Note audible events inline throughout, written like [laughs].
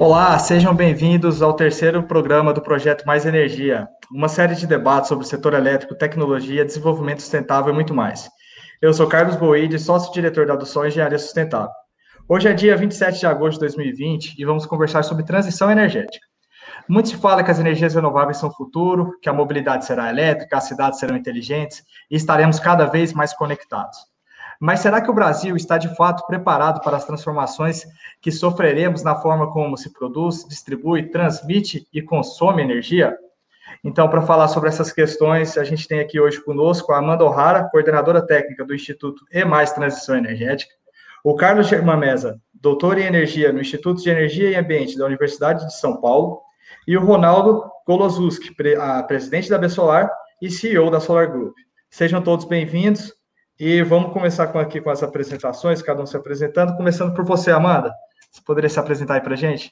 Olá, sejam bem-vindos ao terceiro programa do projeto Mais Energia, uma série de debates sobre o setor elétrico, tecnologia, desenvolvimento sustentável e muito mais. Eu sou Carlos Boide, sócio-diretor da Adução Engenharia Sustentável. Hoje é dia 27 de agosto de 2020 e vamos conversar sobre transição energética. Muito se fala que as energias renováveis são o futuro, que a mobilidade será elétrica, as cidades serão inteligentes e estaremos cada vez mais conectados. Mas será que o Brasil está de fato preparado para as transformações que sofreremos na forma como se produz, distribui, transmite e consome energia? Então, para falar sobre essas questões, a gente tem aqui hoje conosco a Amanda O'Hara, coordenadora técnica do Instituto E Mais Transição Energética, o Carlos Germamesa, doutor em energia no Instituto de Energia e Ambiente da Universidade de São Paulo, e o Ronaldo Golozuski, presidente da Bessolar e CEO da Solar Group. Sejam todos bem-vindos e vamos começar com, aqui com as apresentações, cada um se apresentando, começando por você, Amanda. Você poderia se apresentar aí para gente?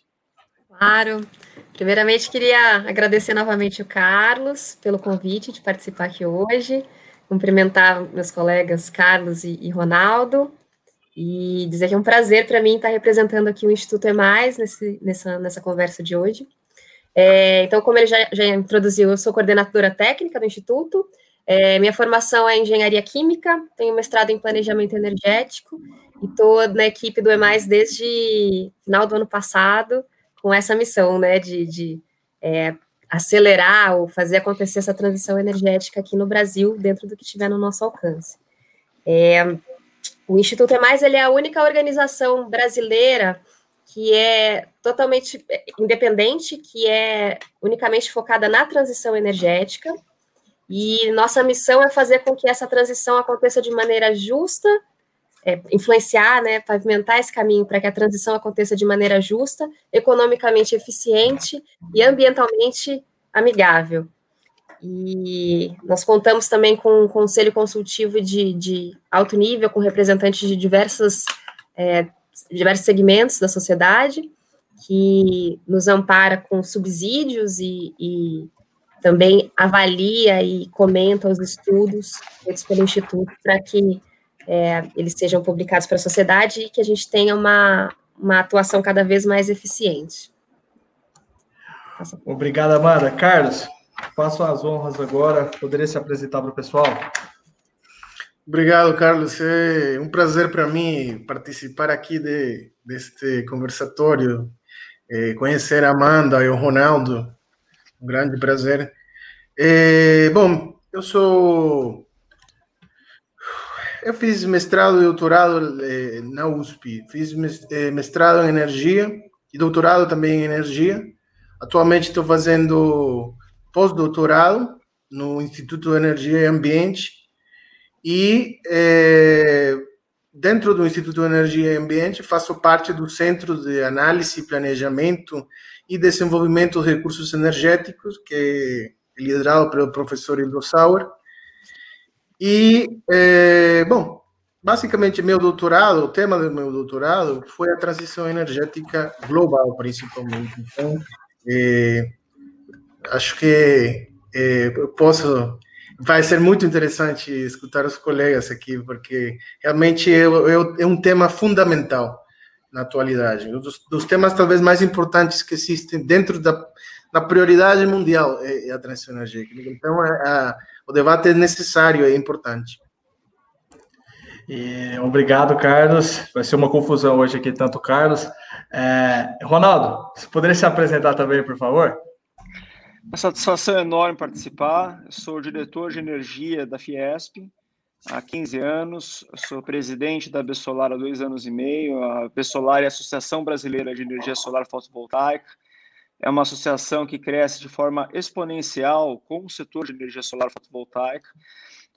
Claro. Primeiramente, queria agradecer novamente o Carlos pelo convite de participar aqui hoje, cumprimentar meus colegas Carlos e, e Ronaldo, e dizer que é um prazer para mim estar representando aqui o Instituto É Mais nesse, nessa, nessa conversa de hoje. É, então, como ele já, já introduziu, eu sou coordenadora técnica do Instituto, é, minha formação é engenharia química, tenho mestrado em planejamento energético e estou na equipe do EMAIS desde final do ano passado, com essa missão, né, de, de é, acelerar ou fazer acontecer essa transição energética aqui no Brasil, dentro do que tiver no nosso alcance. É, o Instituto EMAIS ele é a única organização brasileira que é totalmente independente, que é unicamente focada na transição energética, e nossa missão é fazer com que essa transição aconteça de maneira justa, é, influenciar, né, pavimentar esse caminho para que a transição aconteça de maneira justa, economicamente eficiente e ambientalmente amigável. E nós contamos também com um conselho consultivo de, de alto nível, com representantes de diversas, é, diversos segmentos da sociedade, que nos ampara com subsídios e, e também avalia e comenta os estudos feitos pelo Instituto para que é, eles sejam publicados para a sociedade e que a gente tenha uma, uma atuação cada vez mais eficiente. Obrigado, Amanda. Carlos, faço as honras agora. Poderia se apresentar para o pessoal? Obrigado, Carlos. É um prazer para mim participar aqui de, deste conversatório, é, conhecer a Amanda e o Ronaldo, um grande prazer. É, bom, eu sou. Eu fiz mestrado e doutorado é, na USP. Fiz é, mestrado em energia e doutorado também em energia. Atualmente estou fazendo pós-doutorado no Instituto de Energia e Ambiente. E é, dentro do Instituto de Energia e Ambiente faço parte do Centro de Análise, Planejamento e Desenvolvimento de Recursos Energéticos, que é liderado pelo professor Ildo Sauer. E, é, bom, basicamente, meu doutorado, o tema do meu doutorado foi a transição energética global, principalmente. Então, é, acho que é, posso. Vai ser muito interessante escutar os colegas aqui, porque realmente é, é um tema fundamental na atualidade. Um dos, dos temas talvez mais importantes que existem dentro da, na prioridade mundial é, é a transição energética. Então, é, é, o debate é necessário, é importante. E, obrigado, Carlos. Vai ser uma confusão hoje aqui, tanto Carlos. É, Ronaldo, você poderia se apresentar também, por favor? Uma satisfação enorme participar. Eu sou diretor de energia da Fiesp há 15 anos, sou presidente da Bessolar há dois anos e meio. A Bessolar é a Associação Brasileira de Energia Solar Fotovoltaica é uma associação que cresce de forma exponencial com o setor de energia solar fotovoltaica.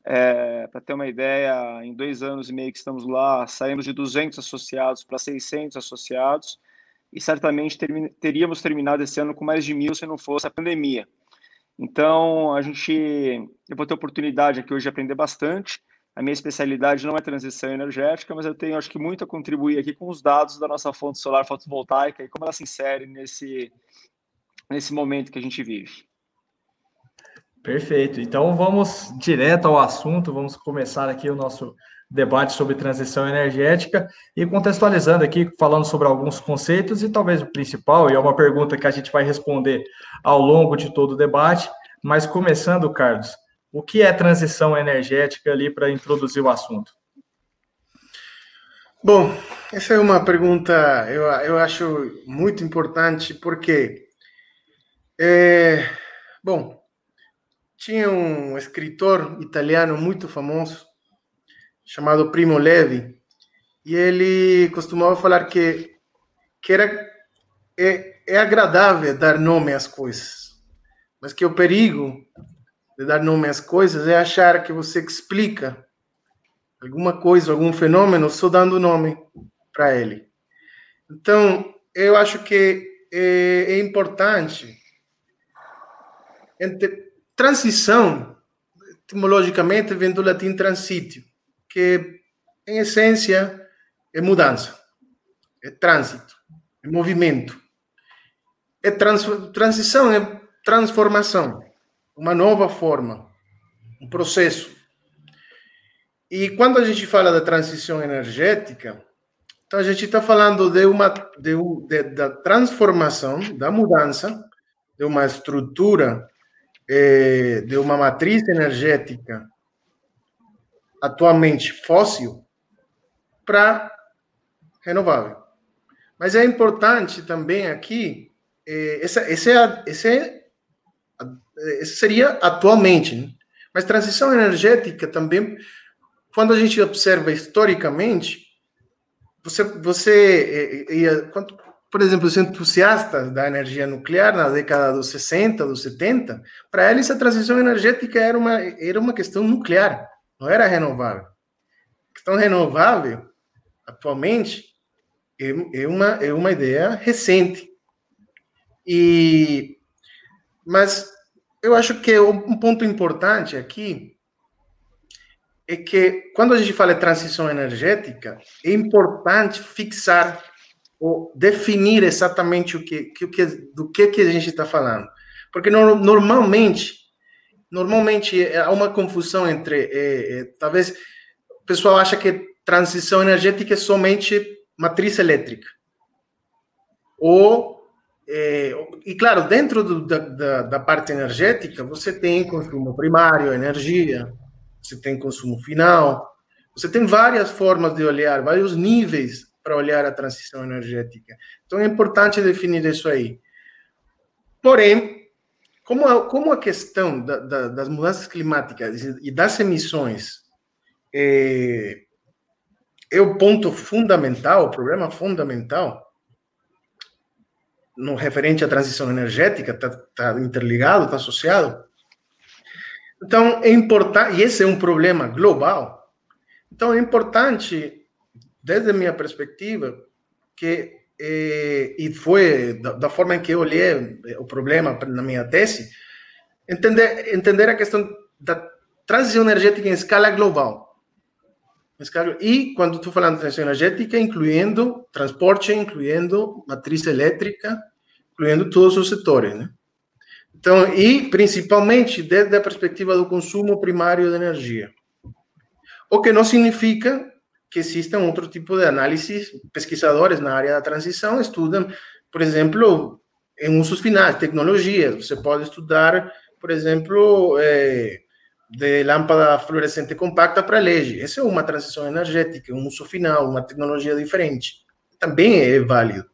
É, para ter uma ideia, em dois anos e meio que estamos lá, saímos de 200 associados para 600 associados e certamente teríamos terminado esse ano com mais de mil se não fosse a pandemia. Então, a gente, eu vou ter oportunidade aqui hoje de aprender bastante. A minha especialidade não é transição energética, mas eu tenho, acho que, muito a contribuir aqui com os dados da nossa fonte solar fotovoltaica e como ela se insere nesse, nesse momento que a gente vive. Perfeito. Então vamos direto ao assunto, vamos começar aqui o nosso debate sobre transição energética e contextualizando aqui, falando sobre alguns conceitos e talvez o principal, e é uma pergunta que a gente vai responder ao longo de todo o debate, mas começando, Carlos, o que é transição energética ali para introduzir o assunto? Bom, essa é uma pergunta eu, eu acho muito importante porque, é, bom, tinha um escritor italiano muito famoso chamado Primo Levi e ele costumava falar que que era é, é agradável dar nome às coisas, mas que o perigo de dar nome às coisas é achar que você explica alguma coisa, algum fenômeno, só dando nome para ele. Então, eu acho que é, é importante. Entre, transição, etimologicamente, vem do latim transítio, que, em essência, é mudança, é trânsito, é movimento. É trans, transição é transformação, uma nova forma, um processo. E quando a gente fala da transição energética, então a gente está falando de uma de, de, da transformação, da mudança de uma estrutura, eh, de uma matriz energética atualmente fóssil para renovável. Mas é importante também aqui, eh, essa, esse, é, esse, é, esse seria atualmente, né? mas transição energética também quando a gente observa historicamente, você, você ia, quando, por exemplo, os entusiastas da energia nuclear na década dos 60, dos 70, para eles a transição energética era uma, era uma questão nuclear, não era renovável. A questão renovável, atualmente, é, é, uma, é uma ideia recente. E, mas eu acho que um ponto importante aqui é que quando a gente fala de transição energética, é importante fixar ou definir exatamente o que, que, que do que, que a gente está falando. Porque no, normalmente, normalmente há uma confusão entre, é, é, talvez o pessoal acha que transição energética é somente matriz elétrica. Ou, é, e claro, dentro do, da, da, da parte energética, você tem consumo primário, energia, você tem consumo final, você tem várias formas de olhar, vários níveis para olhar a transição energética. Então é importante definir isso aí. Porém, como a, como a questão da, da, das mudanças climáticas e das emissões é, é o ponto fundamental, o problema fundamental, no referente à transição energética, está tá interligado, está associado, então, é importante, e esse é um problema global, então é importante, desde a minha perspectiva, que, eh, e foi da, da, forma em que eu olhei o problema na minha tese, entender, entender a questão da transição energética em escala global. E quando estou falando de transição energética, incluindo transporte, incluindo matriz elétrica, incluindo todos os setores, né? Então, e principalmente desde a perspectiva do consumo primário de energia. O que não significa que existam outro tipo de análise. Pesquisadores na área da transição estudam, por exemplo, em usos finais, tecnologias. Você pode estudar, por exemplo, é, de lâmpada fluorescente compacta para LED. Essa é uma transição energética, um uso final, uma tecnologia diferente. Também é válido.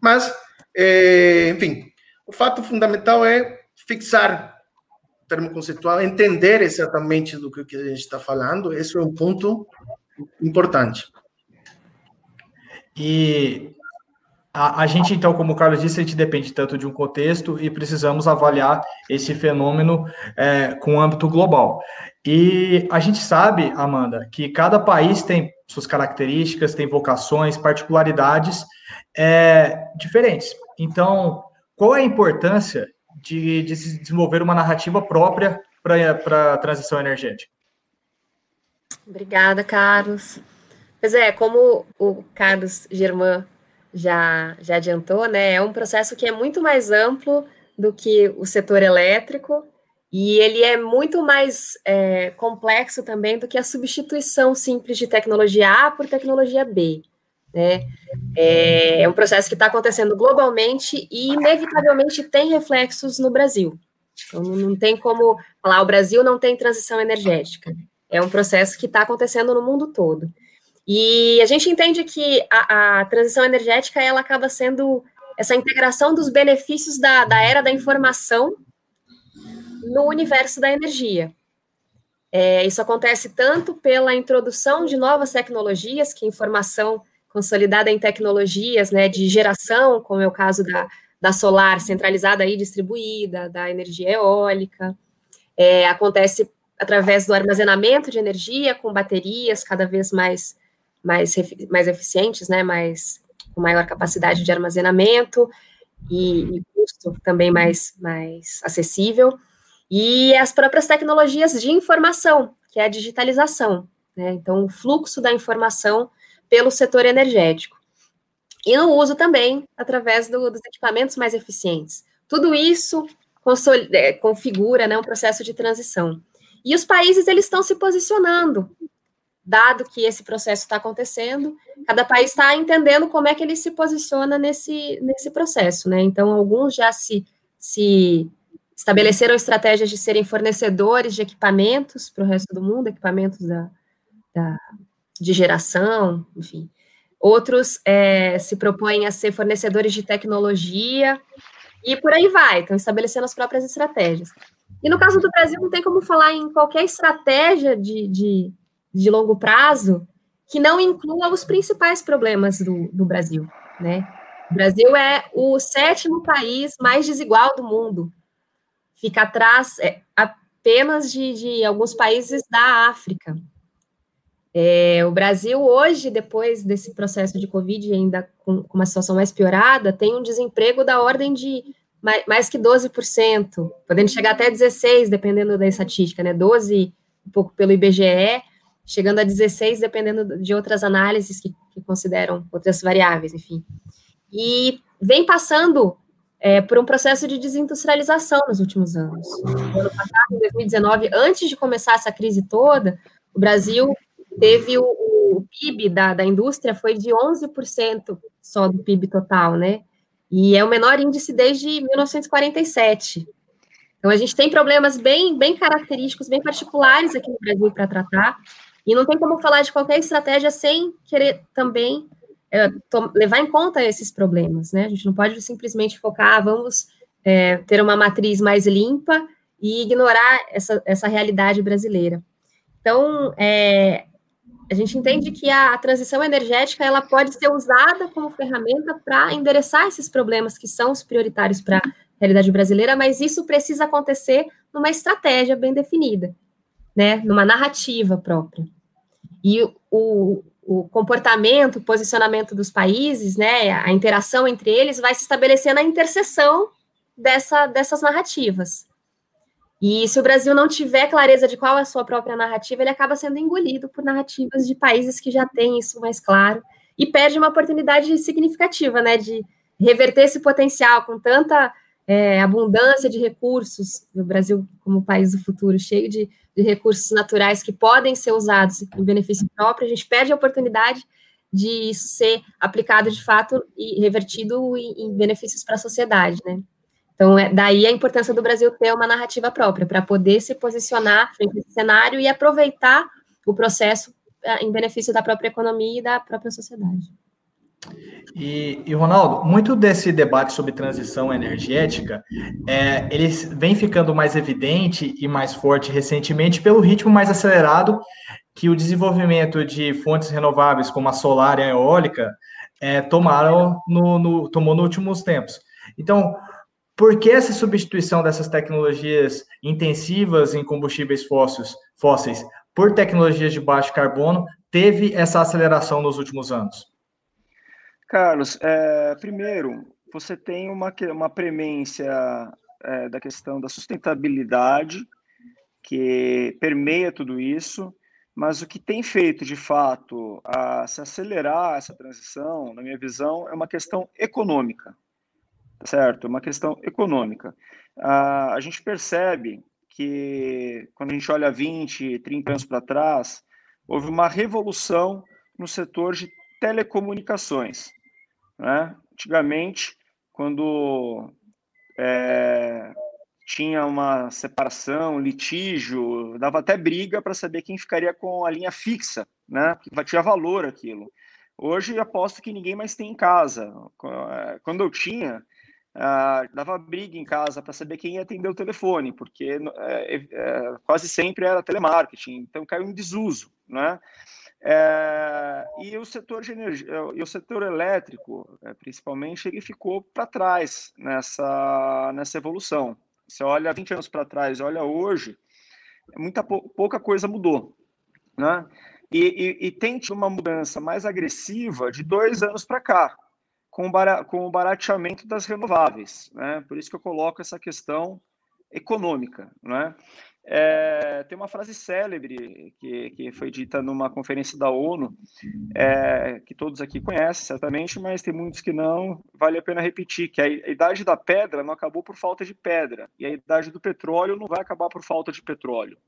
Mas, é, enfim, o fato fundamental é fixar o termo conceitual, entender exatamente do que a gente está falando, esse é um ponto importante. E a, a, gente, então, como o Carlos disse, a gente depende tanto de um contexto e precisamos avaliar esse fenômeno é, com âmbito global. E a gente sabe, Amanda, que cada país tem suas características, tem vocações, particularidades é, diferentes. Então, qual é a importância de, de desenvolver uma narrativa própria para a transição energética. Obrigada, Carlos. Pois é, como o Carlos Germán já, já adiantou, né, é um processo que é muito mais amplo do que o setor elétrico E ele é muito mais é, complexo também do que a substituição simples de tecnologia A por tecnologia B. Né? É, é um processo que está acontecendo globalmente e, inevitavelmente, tem reflexos no Brasil. Então, não tem como falar, o Brasil não tem transição energética. É um processo que está acontecendo no mundo todo. E a gente entende que a, a, transição energética ela acaba sendo essa integração dos benefícios da, da era da informação no universo da energia. É, isso acontece tanto pela introdução de novas tecnologias, que informação consolidada em tecnologias né, de geração, como é o caso da, da solar centralizada e distribuída, da energia eólica, é, acontece através do armazenamento de energia com baterias cada vez mais, mais, mais eficientes, né, mais, com maior capacidade de armazenamento e, e custo também mais, mais acessível e as próprias tecnologias de informação, que é a digitalização, né? Então, o fluxo da informação pelo setor energético. E no uso também, através do, dos equipamentos mais eficientes. Tudo isso é, configura né, um processo de transição. E os países eles estão se posicionando, dado que esse processo está acontecendo, cada país está entendendo como é que ele se posiciona nesse, nesse processo, né? Então, alguns já se, se estabeleceram estratégias de serem fornecedores de equipamentos para o resto do mundo, equipamentos da, da de geração, enfim. Outros é, se propõem a ser fornecedores de tecnologia e por aí vai, estão estabelecendo as próprias estratégias. E no caso do Brasil, não tem como falar em qualquer estratégia de, de, de longo prazo que não inclua os principais problemas do, do Brasil, né? O Brasil é o sétimo país mais desigual do mundo fica atrás é, apenas de, de, alguns países da África. É, o Brasil, hoje, depois desse processo de Covid, ainda com, uma situação mais piorada, tem um desemprego da ordem de mais, mais que 12%, podendo chegar até 16%, dependendo da estatística, né? 12%, um pouco pelo IBGE, chegando a 16%, dependendo de outras análises que, que consideram outras variáveis, enfim. E vem passando é, por um processo de desindustrialização nos últimos anos. No ano passado, em 2019, antes de começar essa crise toda, o Brasil teve o, o PIB da, da indústria foi de 11% só do PIB total, né? E é o menor índice desde 1947. Então, a gente tem problemas bem, bem característicos, bem particulares aqui no Brasil para tratar, e não tem como falar de qualquer estratégia sem querer também é, levar em conta esses problemas, né? A gente não pode simplesmente focar, ah, vamos é, ter uma matriz mais limpa e ignorar essa, essa realidade brasileira. Então, é, a gente entende que a, transição energética ela pode ser usada como ferramenta para endereçar esses problemas que são os prioritários para a realidade brasileira, mas isso precisa acontecer numa estratégia bem definida, né? Numa narrativa própria. E o, o comportamento, o posicionamento dos países, né, a interação entre eles vai se estabelecer na interseção dessa, dessas narrativas. E se o Brasil não tiver clareza de qual é a sua própria narrativa, ele acaba sendo engolido por narrativas de países que já têm isso mais claro e perde uma oportunidade significativa, né, de reverter esse potencial com tanta é, abundância de recursos, o Brasil como país do futuro, cheio de, de, recursos naturais que podem ser usados em benefício próprio, a gente perde a oportunidade de isso ser aplicado de fato e revertido em, em benefícios para a sociedade, né? Então, é, daí a importância do Brasil ter uma narrativa própria, para poder se posicionar frente a esse cenário e aproveitar o processo é, em benefício da própria economia e da própria sociedade. E, e, Ronaldo, muito desse debate sobre transição energética, é, ele vem ficando mais evidente e mais forte recentemente pelo ritmo mais acelerado que o desenvolvimento de fontes renováveis como a solar e a eólica é, tomaram no, no, tomou nos últimos tempos. Então, por que essa substituição dessas tecnologias intensivas em combustíveis fósseis, fósseis por tecnologias de baixo carbono teve essa aceleração nos últimos anos? Carlos, é, primeiro, você tem uma, uma premência é, da questão da sustentabilidade, que permeia tudo isso, mas o que tem feito, de fato, a se acelerar essa transição, na minha visão, é uma questão econômica, certo? Uma questão econômica. a gente percebe que, quando a gente olha 20, 30 anos para trás, houve uma revolução no setor de telecomunicações. Né? Antigamente, quando é, tinha uma separação, litígio, dava até briga para saber quem ficaria com a linha fixa, né? Que tinha valor aquilo. Hoje aposto que ninguém mais tem em casa. É, quando eu tinha, uh, dava briga em casa para saber quem ia atender o telefone, porque é, é, quase sempre era telemarketing, então caiu em desuso, né? É, e o setor de energia, e o setor elétrico, é, principalmente, ele ficou para trás nessa, nessa evolução. Você olha 20 anos para trás, olha hoje, muita pouca coisa mudou, né? E, e, e tido uma mudança mais agressiva de dois anos para cá, com, o barateamento das renováveis. Né? Por isso que eu coloco essa questão econômica. Né? É, tem uma frase célebre que, que foi dita numa conferência da ONU, é, que todos aqui conhecem certamente, mas tem muitos que não, vale a pena repetir, que a idade da pedra não acabou por falta de pedra, e a idade do petróleo não vai acabar por falta de petróleo.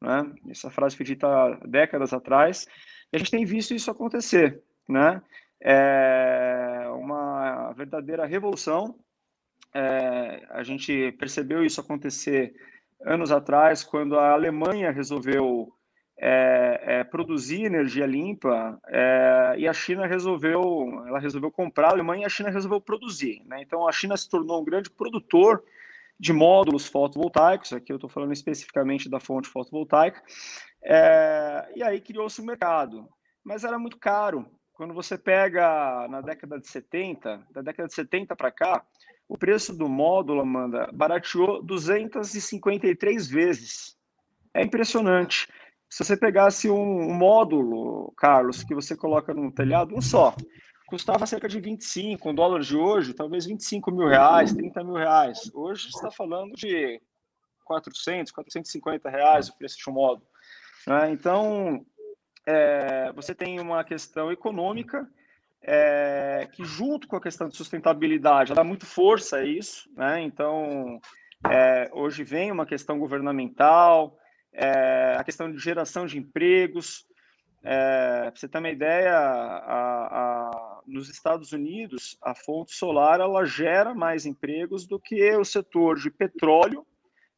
Né? Essa frase foi dita décadas atrás, e a gente tem visto isso acontecer. Né? É uma verdadeira revolução. É, a gente percebeu isso acontecer anos atrás, quando a Alemanha resolveu é, é, produzir energia limpa é, e a China resolveu, ela resolveu comprar a Alemanha e a China resolveu produzir. Né? Então a China se tornou um grande produtor de módulos fotovoltaicos, aqui eu estou falando especificamente da fonte fotovoltaica, é, e aí criou-se um mercado. Mas era muito caro. Quando você pega na década de 70, da década de 70 para cá, o preço do módulo, Amanda, barateou 253 vezes. É impressionante. Se você pegasse um módulo, Carlos, que você coloca no telhado, um só, custava cerca de 25, com dólares de hoje, talvez 25 mil reais, 30 mil reais. Hoje está falando de 400, 450 reais o preço de um módulo. Né? Então, é, você tem uma questão econômica é, que, junto com a questão de sustentabilidade, dá muito força a isso. Né? Então, é, hoje vem uma questão governamental, é, a questão de geração de empregos. É, Para você ter uma ideia, a, a, nos Estados Unidos, a fonte solar ela gera mais empregos do que o setor de petróleo,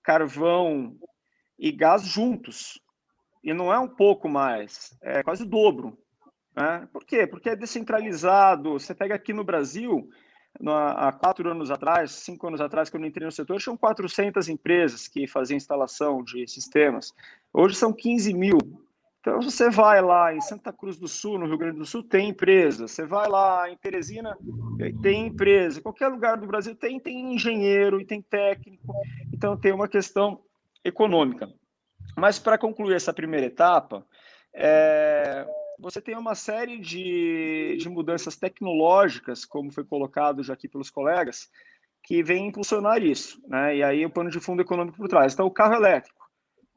carvão e gás juntos. E não é um pouco mais, é quase o dobro. Né? Por quê? Porque é descentralizado. Você pega aqui no Brasil, há quatro anos atrás, cinco anos atrás, quando eu entrei no setor, tinham 400 empresas que faziam instalação de sistemas. Hoje são 15 mil. Então, você vai lá em Santa Cruz do Sul, no Rio Grande do Sul, tem empresa. Você vai lá em Teresina, tem empresa. Qualquer lugar do Brasil tem, tem engenheiro e tem técnico. Então, tem uma questão econômica. Mas, para concluir essa primeira etapa, é, você tem uma série de, de mudanças tecnológicas, como foi colocado já aqui pelos colegas, que vem impulsionar isso. Né? E aí o pano de fundo econômico por trás. Então, o carro elétrico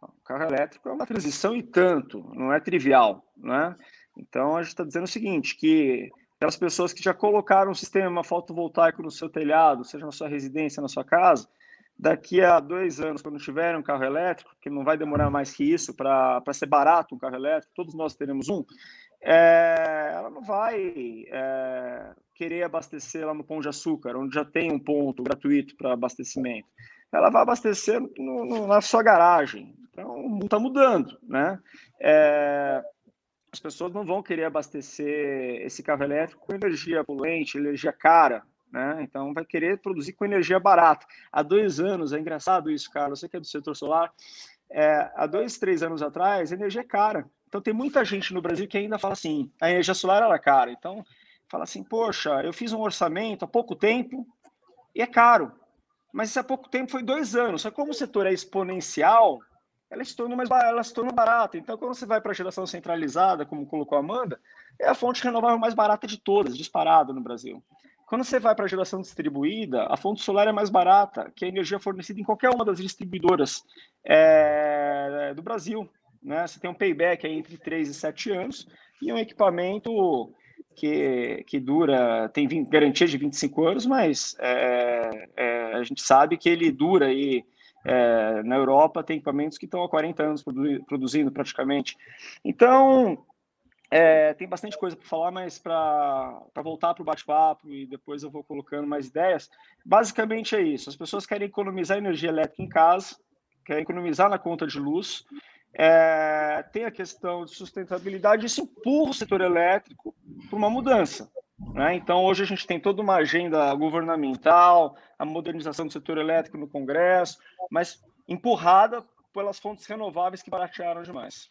o carro elétrico é uma transição e tanto, não é trivial, né? Então a gente está dizendo o seguinte, que aquelas pessoas que já colocaram um sistema fotovoltaico no seu telhado, seja na sua residência, na sua casa, daqui a dois anos, quando tiver um carro elétrico, que não vai demorar mais que isso para ser barato um carro elétrico, todos nós teremos um, é, ela não vai é, querer abastecer lá no Pão de Açúcar, onde já tem um ponto gratuito para abastecimento ela vai abastecer no, no, na sua garagem. Então, está mudando, né? É, as pessoas não vão querer abastecer esse carro elétrico com energia poluente, energia cara, né? Então, vai querer produzir com energia barata. Há dois anos, é engraçado isso, Carlos, você que é do setor solar, é, há dois, três anos atrás, energia é cara. Então, tem muita gente no Brasil que ainda fala assim, a energia solar era cara. Então, fala assim, poxa, eu fiz um orçamento há pouco tempo e é caro mas isso há pouco tempo foi dois anos. Só como o setor é exponencial, ela se torna mais ela se torna barata. Então, quando você vai para a geração centralizada, como colocou a Amanda, é a fonte renovável mais barata de todas, disparada no Brasil. Quando você vai para a geração distribuída, a fonte solar é mais barata que a energia fornecida em qualquer uma das distribuidoras é, do Brasil. Né? Você tem um payback entre 3 e 7 anos e um equipamento que, que dura, tem 20, garantia de 25 anos, mas é, é, a gente sabe que ele dura aí É, na Europa tem equipamentos que estão há 40 anos produzindo praticamente. Então, é, tem bastante coisa para falar, mas para voltar para o bate-papo e depois eu vou colocando mais ideias. Basicamente é isso: as pessoas querem economizar energia elétrica em casa, querem economizar na conta de luz. É, tem a questão de sustentabilidade, isso empurra o setor elétrico para uma mudança. Né? Então, hoje a gente tem toda uma agenda governamental, a modernização do setor elétrico no Congresso, mas empurrada pelas fontes renováveis que baratearam demais.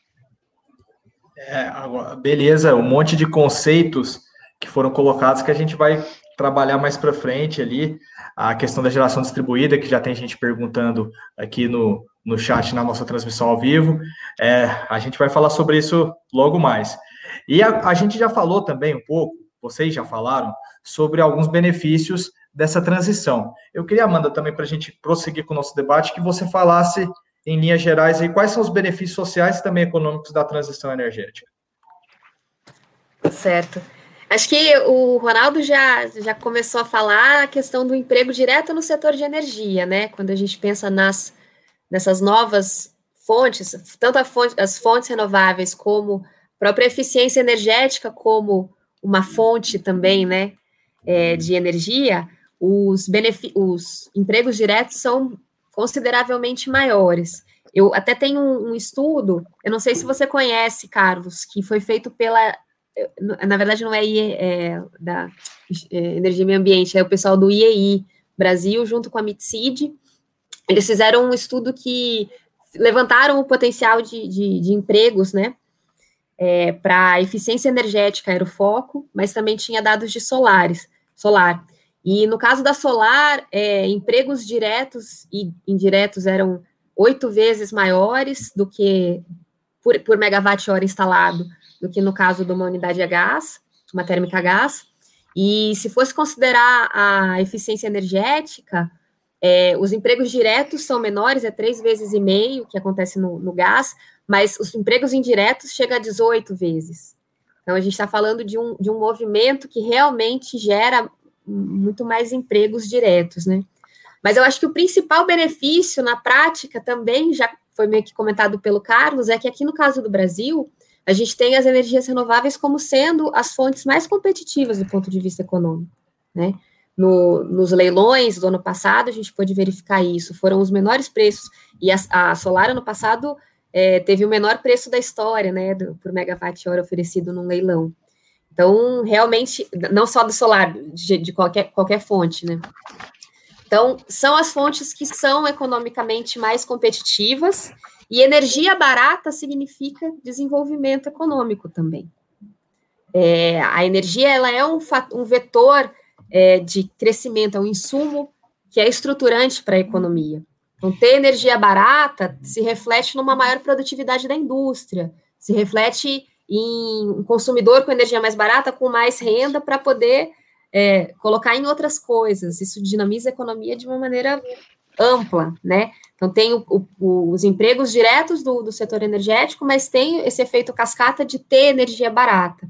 É, agora, beleza, um monte de conceitos que foram colocados que a gente vai trabalhar mais para frente ali. A questão da geração distribuída, que já tem gente perguntando aqui no, no chat na nossa transmissão ao vivo. É, a gente vai falar sobre isso logo mais. E a, a gente já falou também um pouco, vocês já falaram, sobre alguns benefícios dessa transição. Eu queria, Amanda, também para a gente prosseguir com o nosso debate, que você falasse em linhas gerais, aí, quais são os benefícios sociais e também econômicos da transição energética? Certo. Acho que o Ronaldo já, já começou a falar a questão do emprego direto no setor de energia, né? Quando a gente pensa nas, nessas novas fontes, tanto fonte, as fontes renováveis como a própria eficiência energética, como uma fonte também, né, é, de energia, os, os empregos diretos são consideravelmente maiores. Eu até tenho um, um, estudo, eu não sei se você conhece, Carlos, que foi feito pela. Na verdade, não é, IE, é da é, Energia e Meio Ambiente, é o pessoal do IEI Brasil, junto com a MITSID. Eles fizeram um estudo que levantaram o potencial de, de, de empregos, né? É, para eficiência energética era o foco, mas também tinha dados de solares, solar. E no caso da solar, é, empregos diretos e indiretos eram oito vezes maiores do que por, por megawatt-hora instalado do que no caso de uma unidade a gás, uma térmica a gás. E se fosse considerar a eficiência energética, é, os empregos diretos são menores, é três vezes e meio que acontece no, no gás, mas os empregos indiretos chegam a 18 vezes. Então, a gente está falando de um, de um movimento que realmente gera muito mais empregos diretos, né? Mas eu acho que o principal benefício na prática também, já foi meio que comentado pelo Carlos, é que aqui no caso do Brasil, a gente tem as energias renováveis como sendo as fontes mais competitivas do ponto de vista econômico, né? No, nos leilões do ano passado, a gente pôde verificar isso, foram os menores preços, e a, a Solar, ano passado, é, teve o menor preço da história, né, do, por megawatt-hora oferecido num leilão. Então, realmente, não só do solar, de, de qualquer, qualquer fonte, né? Então, são as fontes que são economicamente mais competitivas, e energia barata significa desenvolvimento econômico também. É, a energia ela é um, um vetor é, de crescimento, é um insumo que é estruturante para a economia. Então, ter energia barata se reflete numa maior produtividade da indústria, se reflete em um consumidor com energia mais barata, com mais renda, para poder é, colocar em outras coisas. Isso dinamiza a economia de uma maneira ampla, né? Então, tem o, o, os empregos diretos do, do setor energético, mas tem esse efeito cascata de ter energia barata.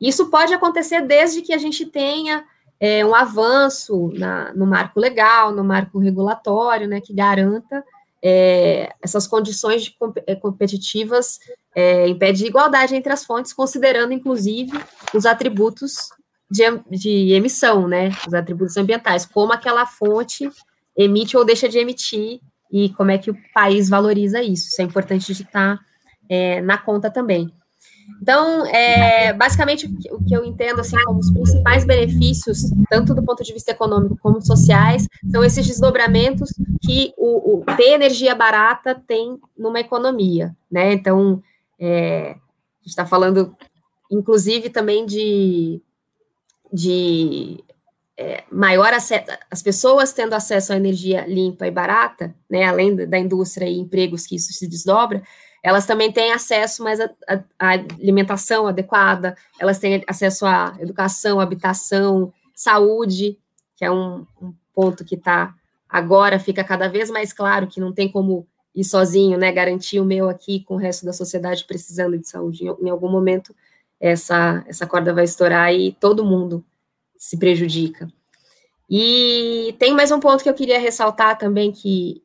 Isso pode acontecer desde que a gente tenha é, um avanço na, no marco legal, no marco regulatório, né, que garanta é, essas condições de, é, competitivas é, em pé de igualdade entre as fontes, considerando, inclusive, os atributos de, de emissão, né, os atributos ambientais, como aquela fonte emite ou deixa de emitir e como é que o país valoriza isso. Isso é importante de estar é, na conta também. Então, é, basicamente, o que eu entendo assim como os principais benefícios, tanto do ponto de vista econômico como sociais, são esses desdobramentos que o, o ter energia barata tem numa economia, né? Então, é, a gente está falando, inclusive, também de, de é, maior acesso, as pessoas tendo acesso à energia limpa e barata, né? Além da indústria e empregos que isso se desdobra, elas também têm acesso mais à alimentação adequada, elas têm acesso à educação, habitação, saúde, que é um, um ponto que está agora fica cada vez mais claro que não tem como ir sozinho, né? Garantir o meu aqui com o resto da sociedade precisando de saúde. Em, algum momento essa essa corda vai estourar e todo mundo se prejudica. E tem mais um ponto que eu queria ressaltar também que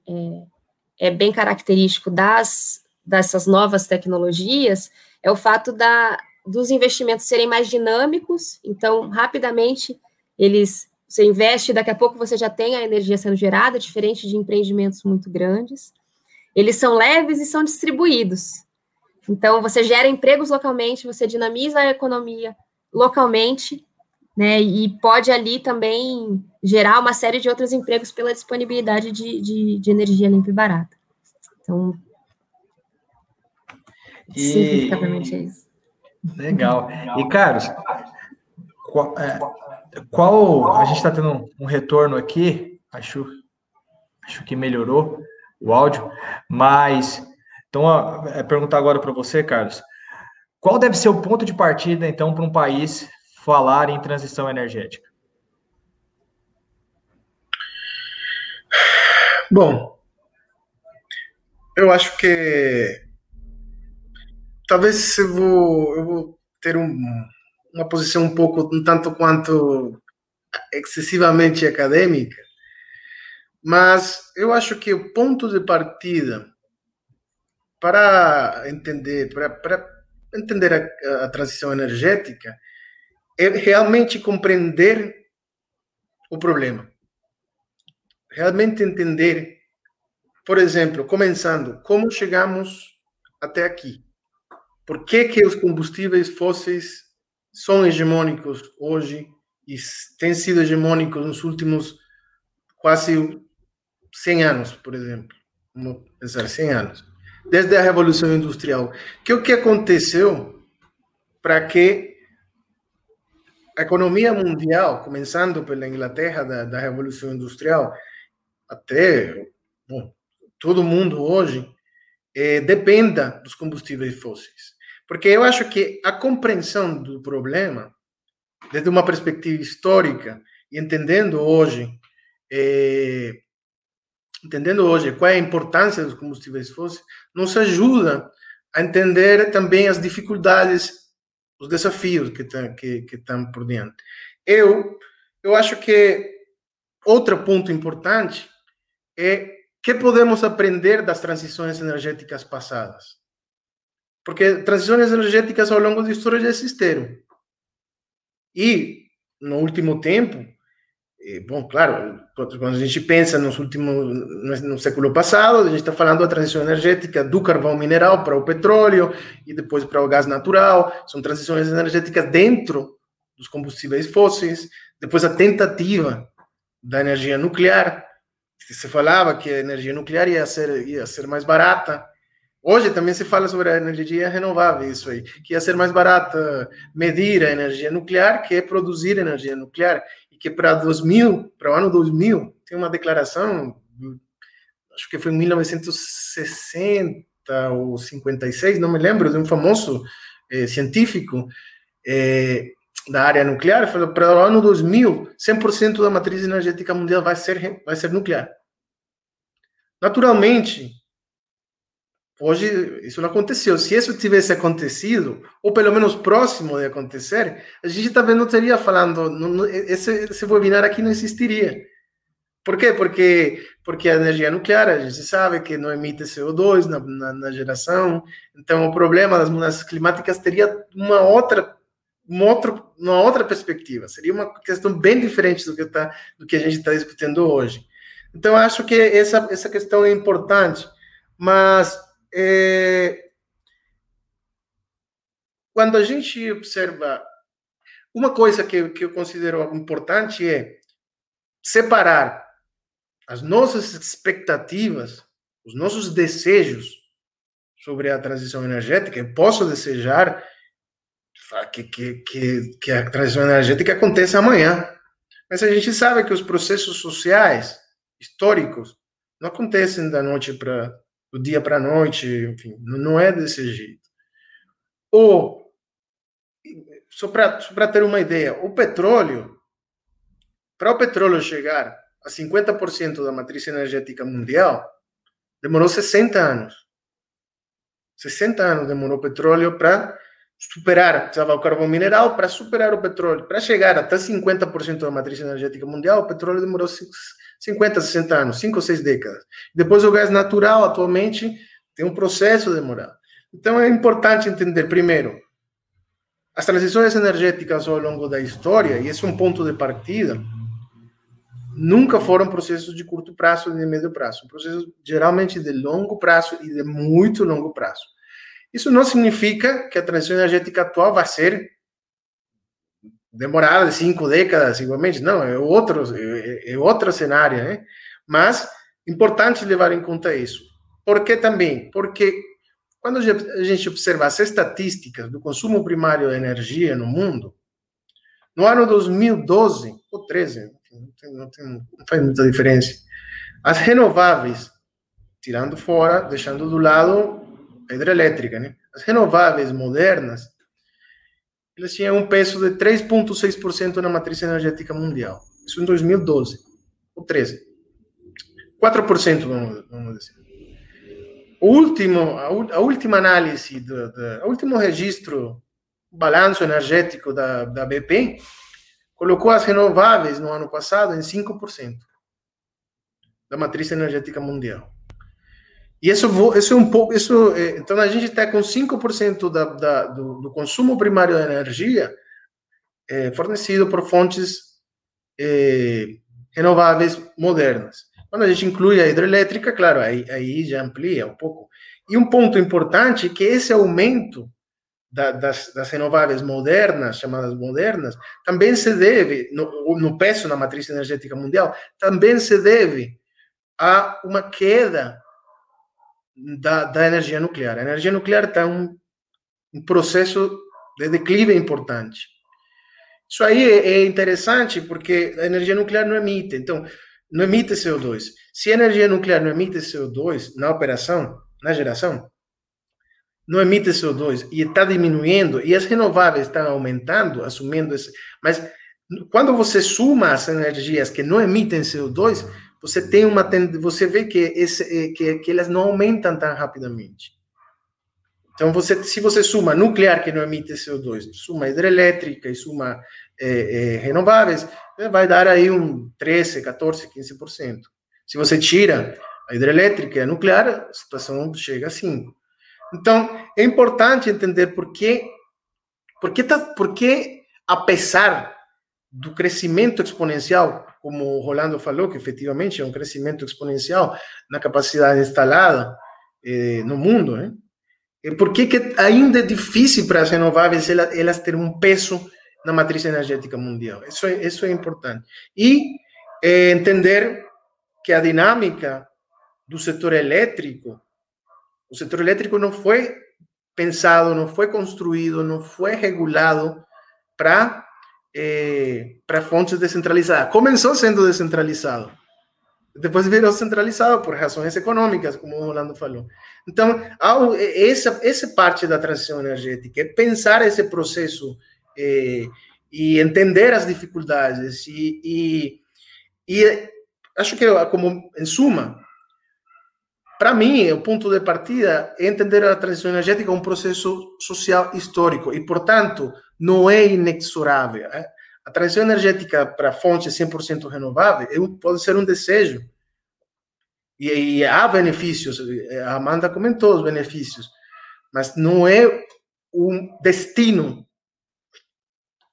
é, é bem característico das dessas novas tecnologias é o fato da, dos investimentos serem mais dinâmicos, então, rapidamente, eles você investe, daqui a pouco você já tem a energia sendo gerada, diferente de empreendimentos muito grandes. Eles são leves e são distribuídos. Então, você gera empregos localmente, você dinamiza a economia localmente, né? E pode ali também gerar uma série de outros empregos pela disponibilidade de, de, de energia limpa e barata. Então, e... simplificadamente é isso. Legal. E, Carlos, qual, é, qual a gente está tendo um retorno aqui, acho, acho que melhorou o áudio, mas então é perguntar agora para você, Carlos, qual deve ser o ponto de partida então para um país falar em transição energética? Bom, eu acho que talvez eu vou, eu vou ter um, uma posição um pouco, um tanto quanto excessivamente acadêmica, mas eu acho que o ponto de partida para entender, para, para entender a, a transição energética é realmente compreender o problema. Realmente entender, por exemplo, começando, como chegamos até aqui. Por que, que os combustíveis fósseis são hegemônicos hoje e têm sido hegemônicos nos últimos quase 100 anos, por exemplo. Vamos pensar, 100 anos. Desde a Revolução Industrial. Que o que aconteceu para que a economia mundial, começando pela Inglaterra da, da Revolução Industrial, até bom, todo mundo hoje, é, dependa dos combustíveis fósseis. Porque eu acho que a compreensão do problema, desde uma perspectiva histórica, e entendendo hoje, é, entendendo hoje qual é a importância dos combustíveis fósseis, nos ajuda a entender também as dificuldades, os desafios que estão que, que estão por diante. Eu, eu acho que outro ponto importante é que podemos aprender das transições energéticas passadas. Porque transições energéticas ao longo da história já existiram. E, no último tempo, bom, claro, quando a gente pensa nos últimos, no século passado, a gente está falando da transição energética do carvão mineral para o petróleo e depois para o gás natural. São transições energéticas dentro dos combustíveis fósseis. Depois a tentativa da energia nuclear. Se falava que a energia nuclear ia ser, ia ser mais barata, Hoje também se fala sobre a energia renovável, isso aí, que ia ser mais barata medir a energia nuclear que produzir energia nuclear, que para 2000, para o ano 2000, tem uma declaração, acho que foi em 1960 ou 56, não me lembro, de um famoso eh, científico eh, da área nuclear, falou para o ano 2000, 100% da matriz energética mundial vai ser, vai ser nuclear. Naturalmente, Hoje isso não aconteceu. Se isso tivesse acontecido, ou pelo menos próximo de acontecer, a gente também não teria falando, não, esse, esse webinar aqui não existiria. Por quê? Porque, porque a energia nuclear, a gente sabe que não emite CO2 na, na, na geração, então o problema das mudanças climáticas teria uma outra uma outra, uma outra perspectiva, seria uma questão bem diferente do que, tá, do que a gente está discutindo hoje. Então, acho que essa, essa questão é importante, mas é, quando a gente observa, uma coisa que, que eu considero importante é separar as nossas expectativas, os nossos desejos sobre a transição energética. Eu posso desejar que, que, que, que a transição energética aconteça amanhã, mas a gente sabe que os processos sociais, históricos, não acontecem da noite para do dia para a noite, enfim, não é desse jeito. Ou, só para ter uma ideia, o petróleo, para o petróleo chegar a 50% da matriz energética mundial, demorou 60 anos. 60 anos demorou o petróleo para superar, precisava o carvão mineral para superar o petróleo. Para chegar até 50% da matriz energética mundial, o petróleo demorou 50, 60 anos, 5 ou 6 décadas. Depois o gás natural, atualmente, tem um processo demorado. Então é importante entender, primeiro, as transições energéticas ao longo da história, e esse é um ponto de partida, nunca foram processos de curto prazo e de médio prazo, processos geralmente de longo prazo e de muito longo prazo. Isso não significa que a transição energética atual vai ser demorada de cinco décadas, igualmente, não, é outro, é, é outro cenário, né? Mas importante levar em conta isso. Por que também? Porque quando a gente observa as estatísticas do consumo primário de energia no mundo, no ano 2012 ou 13, não, tem, não, tem, não faz muita diferença, as renováveis, tirando fora, deixando do lado a hidrelétrica, né? As renováveis modernas, elas tinham um peso de 3,6% na matriz energética mundial. Isso em 2012, ou 13. 4%, vamos, vamos dizer. O último, a, a última análise, do, do, o último registro, balanço energético da, da BP, colocou as renováveis no ano passado em 5% da matriz energética mundial. E isso, isso é um pouco. Isso, é, então, a gente está com 5% da, da, do, do, consumo primário de energia é, fornecido por fontes é, renováveis modernas. Quando a gente inclui a hidrelétrica, claro, aí, aí já amplia um pouco. E um ponto importante é que esse aumento da, das, das, renováveis modernas, chamadas modernas, também se deve, no, no peso na matriz energética mundial, também se deve a uma queda da, da energia nuclear. A energia nuclear está um, um processo de declive importante. Isso aí é, é interessante porque a energia nuclear não emite. Então, não emite CO2. Se a energia nuclear não emite CO2 na operação, na geração, não emite CO2 e está diminuindo, e as renováveis estão aumentando, assumindo esse. Mas quando você suma as energias que não emitem CO2, você tem uma você vê que, esse, eh, que, que elas não aumentam tão rapidamente. Então, você, se você suma nuclear que não emite CO2, suma hidrelétrica e suma é, é, renováveis, vai dar aí um 13, 14, 15%. Se você tira a hidrelétrica e a nuclear, a situação chega a 5%. Então, é importante entender por que, por que, tá, por que apesar do crescimento exponencial, como o Rolando falou, que efetivamente é um crescimento exponencial na capacidade instalada eh, no mundo, né? por que, que ainda é difícil para as renováveis elas, elas terem um peso na matriz energética mundial. Isso é, isso é importante. E é, entender que a dinâmica do setor elétrico, o setor elétrico não foi pensado, não foi construído, não foi regulado para é, para fontes descentralizadas. Começou sendo descentralizado, depois virou centralizado por razões econômicas, como o Rolando falou. Então, essa, essa parte da transição energética é pensar esse processo e, e entender as dificuldades e, e, e acho que como em suma para mim o ponto de partida é entender a transição energética como um processo social histórico e portanto não é inexorável é? a transição energética para fontes 100% renovável pode ser um desejo e, e há benefícios a Amanda comentou os benefícios mas não é um destino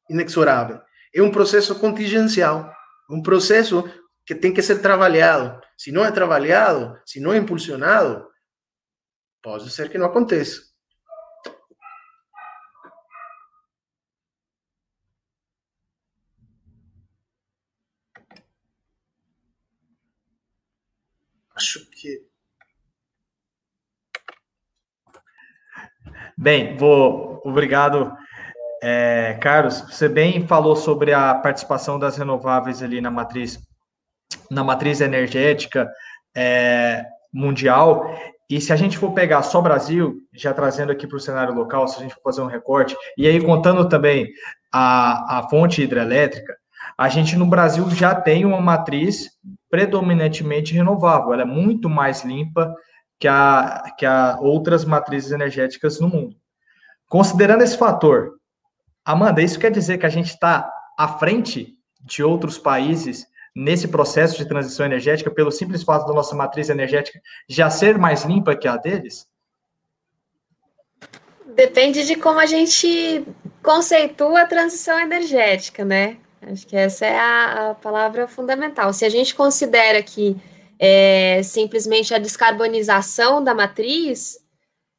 inexorável. É um processo contingencial, um processo que tem que ser trabalhado. Se não é trabalhado, se não é impulsionado, pode ser que não aconteça. Acho que. Bem, vou. Obrigado é, Carlos, você bem falou sobre a participação das renováveis ali na matriz, na matriz energética é, mundial. E se a gente for pegar só Brasil, já trazendo aqui para o cenário local, se a gente for fazer um recorte, e aí contando também a, a fonte hidrelétrica, a gente no Brasil já tem uma matriz predominantemente renovável, ela é muito mais limpa que a, que a outras matrizes energéticas no mundo. Considerando esse fator, Amanda, isso quer dizer que a gente está à frente de outros países nesse processo de transição energética pelo simples fato da nossa matriz energética já ser mais limpa que a deles? Depende de como a gente conceitua a transição energética, né? Acho que essa é a, a palavra fundamental. Se a gente considera que é, simplesmente a descarbonização da matriz,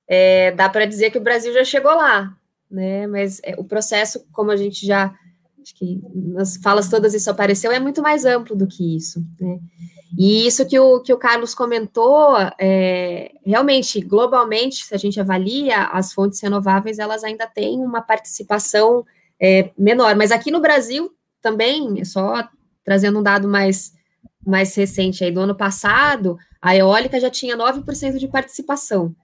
é, dá para dizer que o Brasil já chegou lá, né? Mas é, o processo, como a gente já acho que nas falas todas isso apareceu, é muito mais amplo do que isso, né? E isso que o, que o Carlos comentou, é, realmente, globalmente, se a gente avalia, as fontes renováveis, elas ainda têm uma participação é, menor, mas aqui no Brasil também, só trazendo um dado mais, mais recente aí, do ano passado, a eólica já tinha 9% de participação,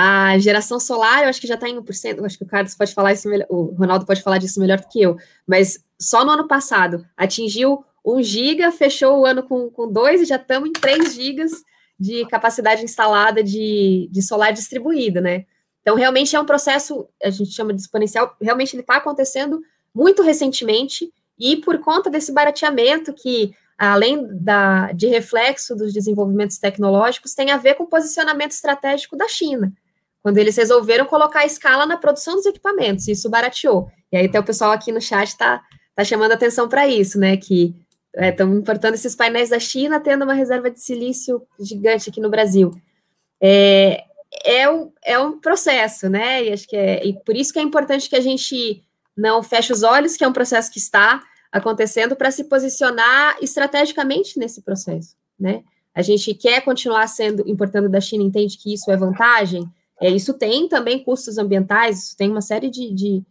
a geração solar, eu acho que já está em 1%, eu acho que o Carlos pode falar isso melhor, o Ronaldo pode falar disso melhor do que eu, mas só no ano passado atingiu 1 giga, fechou o ano com, com 2 e já estamos em 3 gigas de capacidade instalada de, de solar distribuída, né? Então, realmente é um processo, a gente chama de exponencial, realmente ele está acontecendo muito recentemente, e por conta desse barateamento que, além da, de reflexo dos desenvolvimentos tecnológicos, tem a ver com o posicionamento estratégico da China quando eles resolveram colocar a escala na produção dos equipamentos, isso barateou. E aí até o pessoal aqui no chat está tá chamando atenção para isso, né? Que estão é, importando esses painéis da China, tendo uma reserva de silício gigante aqui no Brasil. É, é, um, é um processo, né? E acho que é e por isso que é importante que a gente não feche os olhos, que é um processo que está acontecendo, para se posicionar estrategicamente nesse processo, né? A gente quer continuar sendo importando da China, entende que isso é vantagem, é, isso tem também custos ambientais, isso tem uma série de, de,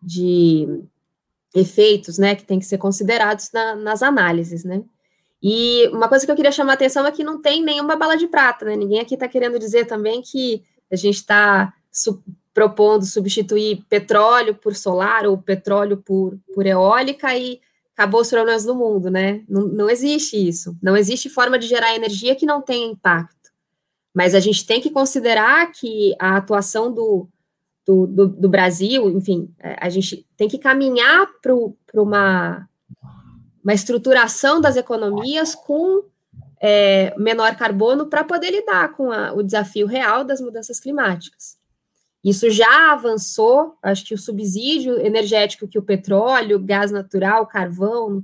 de efeitos, né, que tem que ser considerados na, nas análises, né. E uma coisa que eu queria chamar a atenção é que não tem nenhuma bala de prata, né, ninguém aqui está querendo dizer também que a gente está su propondo substituir petróleo por solar ou petróleo por, por eólica e acabou os problemas do mundo, né, não, não existe isso, não existe forma de gerar energia que não tenha impacto. Mas a gente tem que considerar que a atuação do, do, do, do Brasil, enfim, é, a gente tem que caminhar para uma, uma estruturação das economias com é, menor carbono para poder lidar com a, o desafio real das mudanças climáticas. Isso já avançou, acho que o subsídio energético que o petróleo, gás natural, carvão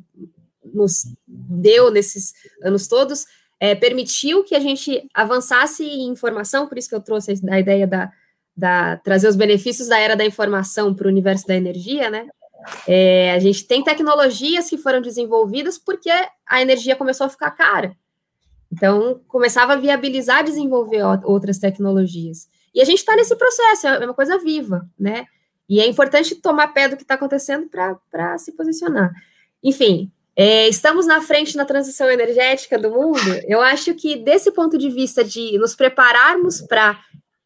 nos deu nesses anos todos é, permitiu que a gente avançasse em informação, por isso que eu trouxe a ideia da, da trazer os benefícios da era da informação para o universo da energia, né? É, a gente tem tecnologias que foram desenvolvidas porque a energia começou a ficar cara. Então, começava a viabilizar desenvolver outras tecnologias. E a gente está nesse processo, é uma coisa viva, né? E é importante tomar pé do que está acontecendo para se posicionar. Enfim, é, estamos na frente na transição energética do mundo. Eu acho que, desse ponto de vista de nos prepararmos para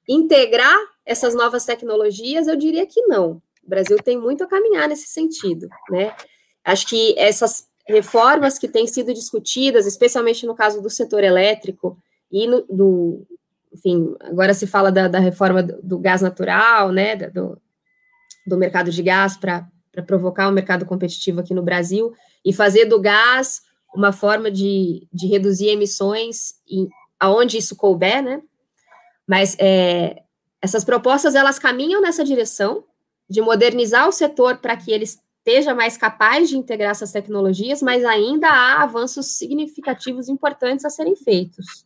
integrar essas novas tecnologias, eu diria que não. O Brasil tem muito a caminhar nesse sentido, né? Acho que essas reformas que têm sido discutidas, especialmente no caso do setor elétrico e no, do, enfim, agora se fala da, da reforma do, do, gás natural, né, do, do mercado de gás para provocar um mercado competitivo aqui no Brasil e fazer do gás uma forma de, de reduzir emissões em, aonde isso couber, né? Mas é, essas propostas, elas caminham nessa direção de modernizar o setor para que ele esteja mais capaz de integrar essas tecnologias, mas ainda há avanços significativos importantes a serem feitos.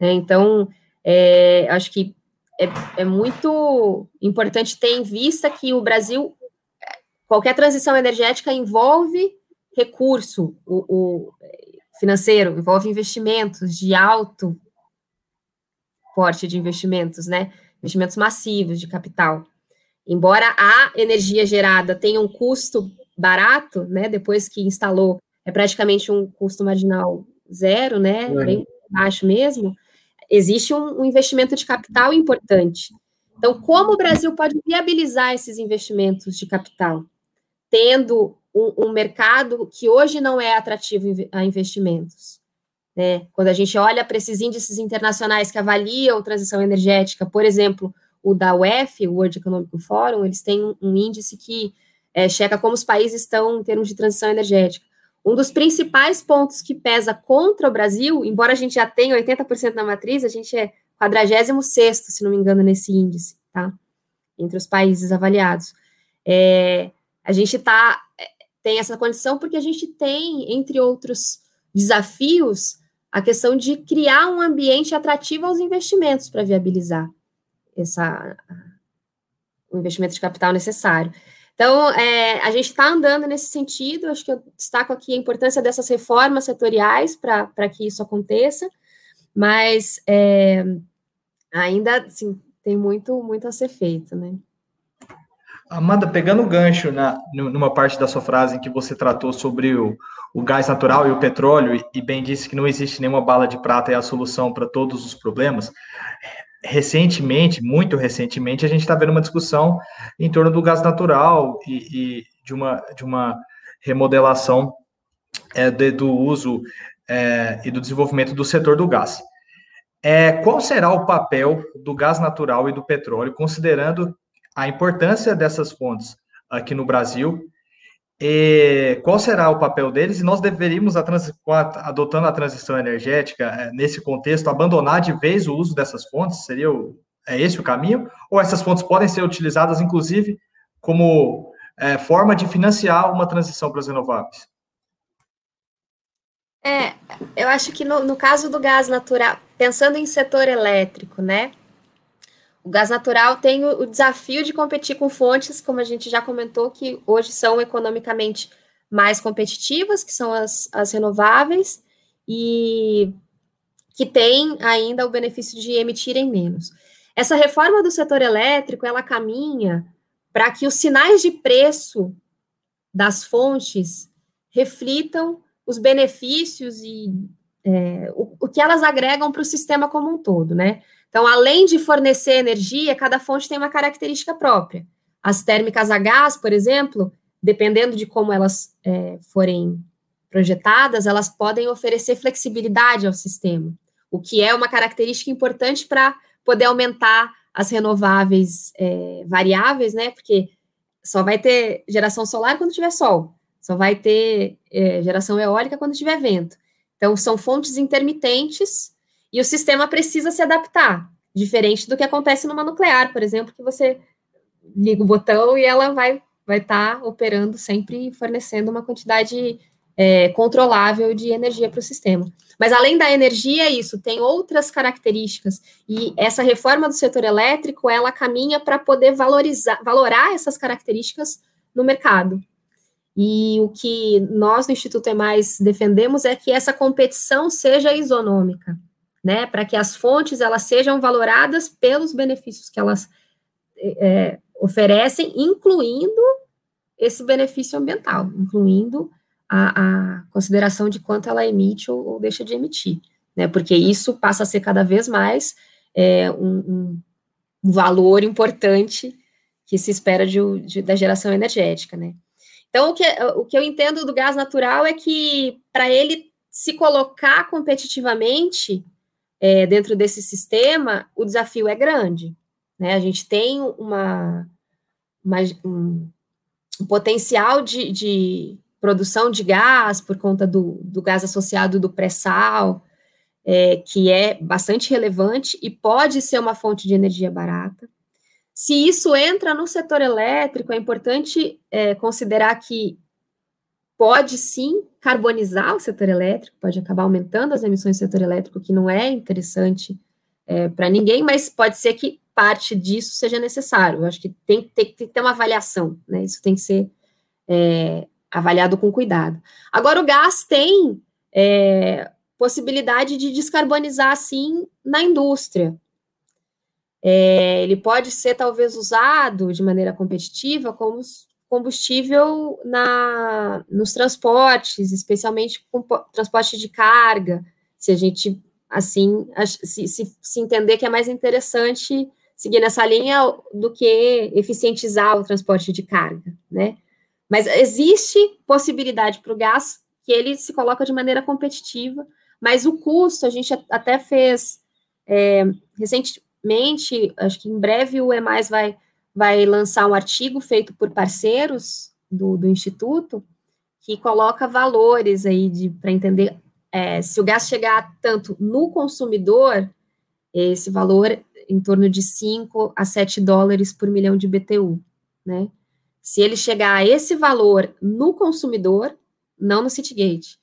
Né? Então, é, acho que é, é muito importante ter em vista que o Brasil, qualquer transição energética envolve recurso o, o financeiro, envolve investimentos de alto porte de investimentos, né? Investimentos massivos de capital. Embora a energia gerada tenha um custo barato, né? Depois que instalou, é praticamente um custo marginal zero, né? É. Bem baixo mesmo. Existe um, um investimento de capital importante. Então, como o Brasil pode viabilizar esses investimentos de capital? Tendo um, um mercado que hoje não é atrativo a investimentos. Né? Quando a gente olha para esses índices internacionais que avaliam transição energética, por exemplo, o da UEF, o World Economic Forum, eles têm um, um índice que é, checa como os países estão em termos de transição energética. um dos principais pontos que pesa contra o Brasil, embora a gente já tenha 80% na matriz, a gente é 46 se não me engano, nesse índice, tá? Entre os países avaliados. É, a gente tá, é, tem essa condição porque a gente tem, entre outros desafios, a questão de criar um ambiente atrativo aos investimentos para viabilizar essa, o investimento de capital necessário. Então, é, a gente está andando nesse sentido, acho que eu destaco aqui a importância dessas reformas setoriais para que isso aconteça, mas é, ainda assim, tem muito, muito a ser feito, né? Amanda, pegando o gancho na, numa parte da sua frase em que você tratou sobre o, o gás natural e o petróleo, e, e bem disse que não existe nenhuma bala de prata e a solução para todos os problemas, recentemente, muito recentemente, a gente está vendo uma discussão em torno do gás natural e, e de, uma, de uma remodelação é, de, do uso é, e do desenvolvimento do setor do gás. É, qual será o papel do gás natural e do petróleo, considerando a importância dessas fontes aqui no Brasil e qual será o papel deles? E nós deveríamos, adotando a transição energética, é, nesse contexto, abandonar de vez o uso dessas fontes? Seria o, é esse o caminho? Ou essas fontes podem ser utilizadas, inclusive, como é, forma de financiar uma transição para as renováveis? É, eu acho que no, no caso do gás natural, pensando em setor elétrico, né? O gás natural tem o, desafio de competir com fontes, como a gente já comentou, que hoje são economicamente mais competitivas, que são as, as renováveis, e que tem ainda o benefício de emitirem menos. Essa reforma do setor elétrico, ela caminha para que os sinais de preço das fontes reflitam os benefícios e é, o, o que elas agregam para o sistema como um todo, né? Então, além de fornecer energia, cada fonte tem uma característica própria. As térmicas a gás, por exemplo, dependendo de como elas é, forem projetadas, elas podem oferecer flexibilidade ao sistema, o que é uma característica importante para poder aumentar as renováveis é, variáveis, né? Porque só vai ter geração solar quando tiver sol, só vai ter é, geração eólica quando tiver vento. Então, são fontes intermitentes e o sistema precisa se adaptar, diferente do que acontece numa nuclear, por exemplo, que você liga o botão e ela vai vai estar tá operando sempre fornecendo uma quantidade é, controlável de energia para o sistema. Mas além da energia, isso tem outras características e essa reforma do setor elétrico ela caminha para poder valorizar, valorar essas características no mercado. E o que nós no Instituto é mais defendemos é que essa competição seja isonômica né, para que as fontes elas sejam valoradas pelos benefícios que elas é, oferecem, incluindo esse benefício ambiental, incluindo a, a consideração de quanto ela emite ou, ou, deixa de emitir, né, porque isso passa a ser cada vez mais é, um, um, valor importante que se espera de, de, da geração energética, né. Então, o que, o que eu entendo do gás natural é que, para ele se colocar competitivamente, é, dentro desse sistema, o desafio é grande. Né? A gente tem uma, uma um, potencial de, de, produção de gás por conta do, do gás associado do pré-sal, é, que é bastante relevante e pode ser uma fonte de energia barata. Se isso entra no setor elétrico, é importante é, considerar que pode sim carbonizar o setor elétrico, pode acabar aumentando as emissões do setor elétrico, que não é interessante é, para ninguém, mas pode ser que parte disso seja necessário. Eu acho que tem, tem, tem que ter uma avaliação, né? Isso tem que ser é, avaliado com cuidado. Agora, o gás tem é, possibilidade de descarbonizar, sim, na indústria. É, ele pode ser, talvez, usado de maneira competitiva como combustível na, nos transportes, especialmente com transporte de carga, se a gente, assim, se, se, se entender que é mais interessante seguir nessa linha do que eficientizar o transporte de carga, né? Mas existe possibilidade para o gás que ele se coloca de maneira competitiva, mas o custo, a gente até fez é, recentemente, acho que em breve o E vai vai lançar um artigo feito por parceiros do, do Instituto, que coloca valores aí para entender é, se o gás chegar tanto no consumidor, esse valor em torno de 5 a 7 dólares por milhão de BTU, né? Se ele chegar a esse valor no consumidor, não no Citygate,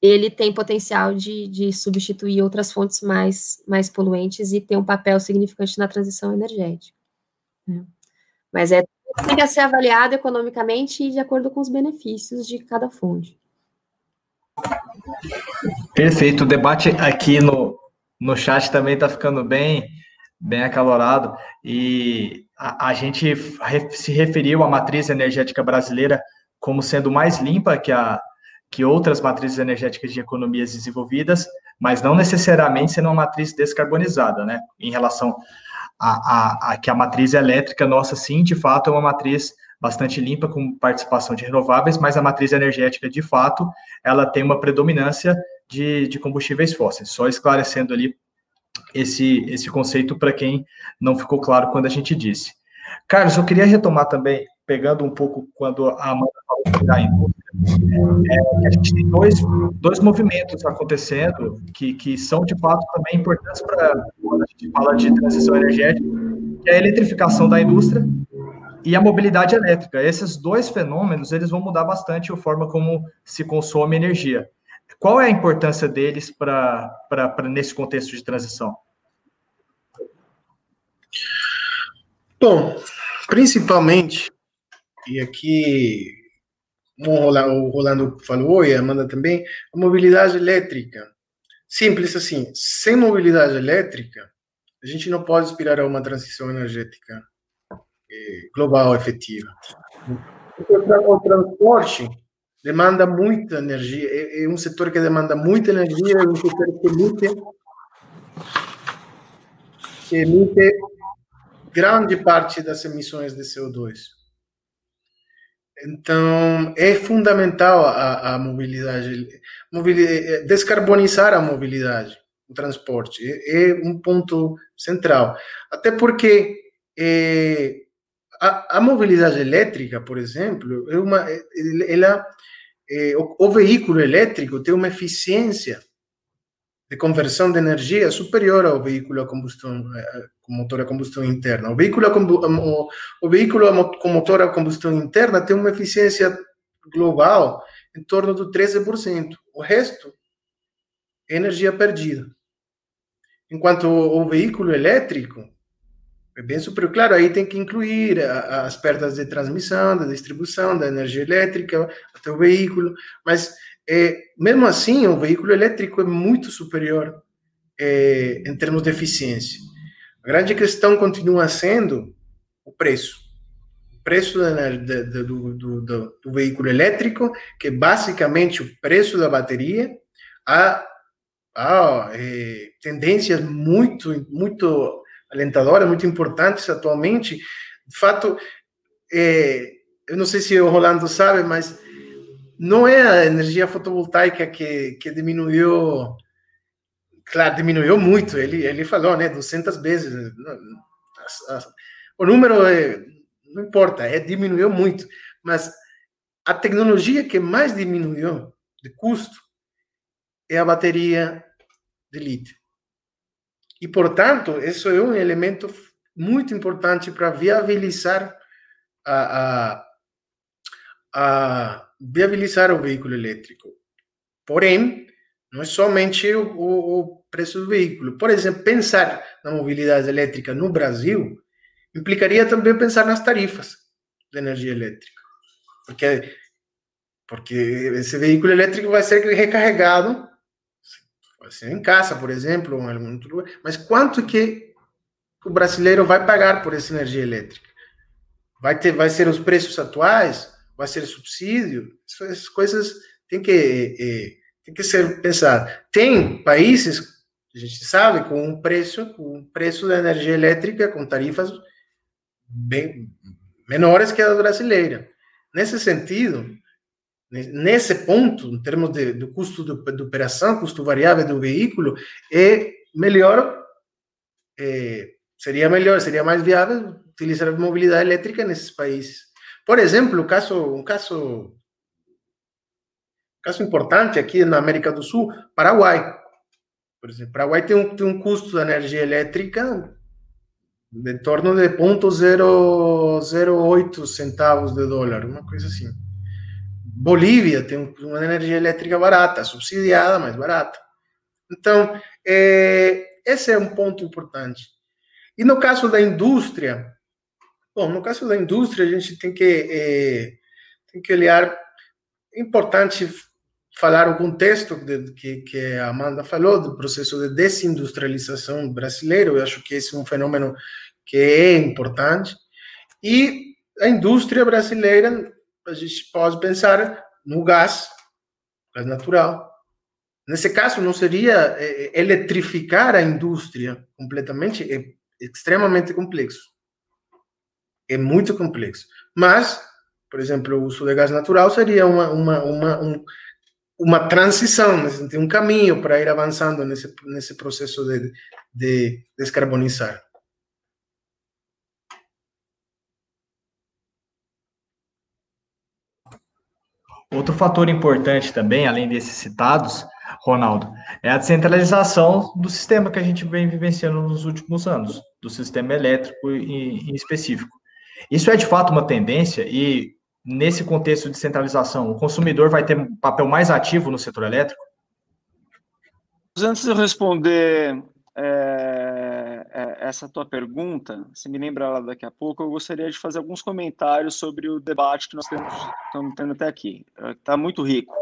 ele tem potencial de, de substituir outras fontes mais, mais poluentes e ter um papel significante na transição energética. Né? Mas é tem que ser avaliado economicamente e de acordo com os benefícios de cada fonte. Perfeito. O debate aqui no, no chat também está ficando bem, bem acalorado. E a, a gente se referiu à matriz energética brasileira como sendo mais limpa que, a, que outras matrizes energéticas de economias desenvolvidas, mas não necessariamente sendo uma matriz descarbonizada, né? Em relação a, a, a, que a matriz elétrica nossa, sim, de fato, é uma matriz bastante limpa, com participação de renováveis, mas a matriz energética, de fato, ela tem uma predominância de, de combustíveis fósseis. Só esclarecendo ali esse, esse conceito para quem não ficou claro quando a gente disse. Carlos, eu queria retomar também, pegando um pouco quando a Amanda falou da indústria, é, a gente tem dois, dois movimentos acontecendo que, que são, de fato, também importantes para quando a gente fala de transição energética, que é a eletrificação da indústria e a mobilidade elétrica. Esses dois fenômenos, eles vão mudar bastante a forma como se consome energia. Qual é a importância deles para nesse contexto de transição? Bom, principalmente, e aqui o Rolando falou e a Amanda também, a mobilidade elétrica. Simples assim, sem mobilidade elétrica, a gente não pode aspirar a uma transição energética eh, global efetiva. O transporte demanda muita energia, é, é, um setor que demanda muita energia, é um setor que emite, que emite grande parte das emissões de CO2. Então, é fundamental a, a mobilidade, mobilidade, descarbonizar a mobilidade, o transporte, é, é um ponto central. Até porque é, a, a, mobilidade elétrica, por exemplo, é uma, ela, é, o, o, veículo elétrico tem uma eficiência de conversão de energia superior ao veículo a combustão eh, com motor a combustão interna. O veículo a, o, o veículo com motor a combustão interna tem uma eficiência global em torno de 13%. O resto é energia perdida. Enquanto o, o veículo elétrico é bem superior. Claro, aí tem que incluir a, as perdas de transmissão, da distribuição da energia elétrica até o veículo, mas é, mesmo assim, o veículo elétrico é muito superior é, em termos de eficiência. A grande questão continua sendo o preço. O preço do, do, do, do, veículo elétrico, que é basicamente o preço da bateria, há, há é, tendências muito, muito alentadoras, muito importantes atualmente. De fato, é, eu não sei se o Rolando sabe, mas não é a energia fotovoltaica que, que diminuiu, claro, diminuiu muito, ele, ele falou, né, 200 vezes, o número é, não importa, é diminuiu muito, mas a tecnologia que mais diminuiu de custo é a bateria de lítio. E, portanto, isso é um elemento muito importante para viabilizar a, a, a viabilizar o veículo elétrico. Porém, não é somente o, o, o, preço do veículo. Por exemplo, pensar na mobilidade elétrica no Brasil implicaria também pensar nas tarifas de energia elétrica. Porque, porque esse veículo elétrico vai ser recarregado, vai ser em casa, por exemplo, em algum outro lugar, mas quanto que o brasileiro vai pagar por essa energia elétrica? Vai, ter, vai ser os preços atuais? Vai ser subsídio, essas coisas têm que, é, tem que ser pensadas. Tem países, a gente sabe, com um preço, com um preço da energia elétrica com tarifas bem menores que a brasileira. Nesse sentido, nesse ponto, em termos de, do custo de, de, operação, custo variável do veículo, é melhor, é, seria melhor, seria mais viável utilizar a mobilidade elétrica nesses países. Por exemplo, um caso, um caso Caso importante aqui na América do Sul, Paraguai. Por exemplo, Paraguai tem um, tem um custo de energia elétrica de torno de 0,08 centavos de dólar, uma coisa assim. Bolívia tem uma energia elétrica barata, subsidiada, mas barata. Então, é, esse é um ponto importante. E no caso da indústria, bom, no caso da indústria, a gente tem que, é, tem que olhar, é importante falar o contexto de, que, que a Amanda falou, do processo de desindustrialização brasileiro, eu acho que esse é um fenômeno que é importante, e a indústria brasileira, a gente pode pensar no gás, gás natural, Nesse caso, não seria é, eletrificar a indústria completamente, é extremamente complexo. É muito complexo. Mas, por exemplo, o uso de gás natural seria uma, uma, uma, um, uma transição, um caminho para ir avançando nesse, nesse processo de, de descarbonizar. Outro fator importante também, além desses citados, Ronaldo, é a descentralização do sistema que a gente vem vivenciando nos últimos anos, do sistema elétrico em específico. Isso é de fato uma tendência e nesse contexto de centralização, o consumidor vai ter um papel mais ativo no setor elétrico? Antes de eu responder é, é, essa tua pergunta, se me lembra ela daqui a pouco, eu gostaria de fazer alguns comentários sobre o debate que nós temos, estamos tendo até aqui. Está muito rico.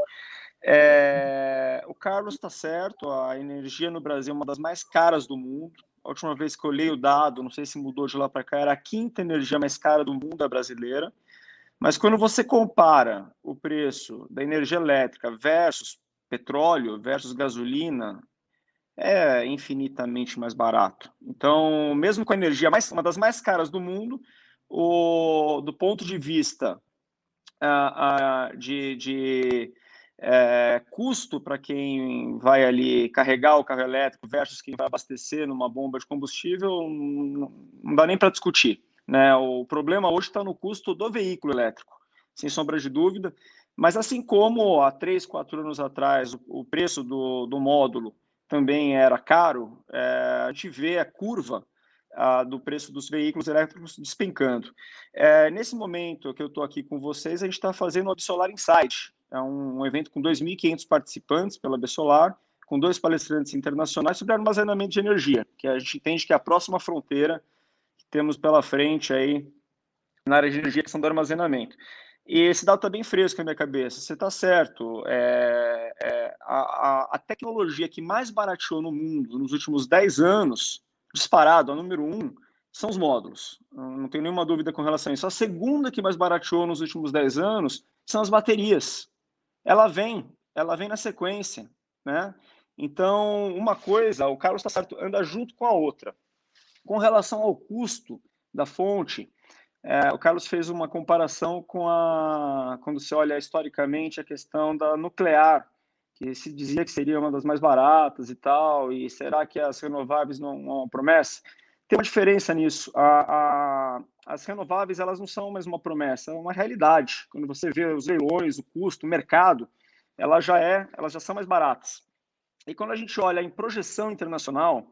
É, o Carlos está certo, a energia no Brasil é uma das mais caras do mundo. A última vez que eu olhei o dado, não sei se mudou de lá para cá, era a quinta energia mais cara do mundo, a brasileira. Mas quando você compara o preço da energia elétrica versus petróleo, versus gasolina, é infinitamente mais barato. Então, mesmo com a energia mais, uma das mais caras do mundo, o, do ponto de vista uh, uh, de, de é, custo para quem vai ali carregar o carro elétrico versus quem vai abastecer numa bomba de combustível, não, dá nem para discutir. Né? O problema hoje está no custo do veículo elétrico, sem sombra de dúvida. Mas assim como há três, quatro anos atrás o, o preço do, do módulo também era caro, é, a gente vê a curva a, do preço dos veículos elétricos despencando. É, nesse momento que eu estou aqui com vocês, a gente está fazendo o Absolar Insight, é um, um evento com 2.500 participantes pela Bessolar, com dois palestrantes internacionais sobre armazenamento de energia, que a gente entende que é a próxima fronteira que temos pela frente aí na área de energia, questão do armazenamento. E esse dado está bem fresco na minha cabeça. Você está certo. É, é, a, a, tecnologia que mais barateou no mundo nos últimos 10 anos, disparado, a número um, são os módulos. Não tenho nenhuma dúvida com relação a isso. A segunda que mais barateou nos últimos 10 anos são as baterias ela vem, ela vem na sequência, né? Então, uma coisa, o Carlos está certo, anda junto com a outra. Com relação ao custo da fonte, é, o Carlos fez uma comparação com a, quando você olha historicamente a questão da nuclear, que se dizia que seria uma das mais baratas e tal, e será que as renováveis não, não promessa? Tem uma diferença nisso. A, a, as renováveis elas não são mais uma promessa, é uma realidade. Quando você vê os leilões, o custo, o mercado, ela já é, elas já são mais baratas. E quando a gente olha em projeção internacional,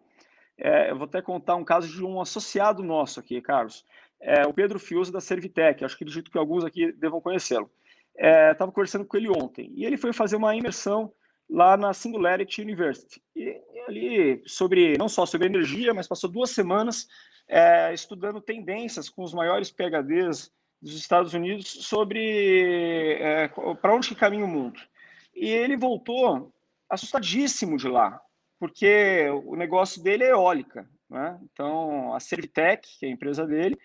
é, eu vou até contar um caso de um associado nosso aqui, Carlos, é, o Pedro Fiuso da Servitec. Acho que acredito que alguns aqui devam conhecê-lo. Estava é, conversando com ele ontem e ele foi fazer uma imersão lá na Singularity University. E ali sobre não só sobre energia, mas passou duas semanas é, estudando tendências com os maiores PhDs dos Estados Unidos sobre é, para onde caminha o mundo. E ele voltou assustadíssimo de lá, porque o negócio dele é eólica. Né? Então, a Servitec, que é a empresa dele,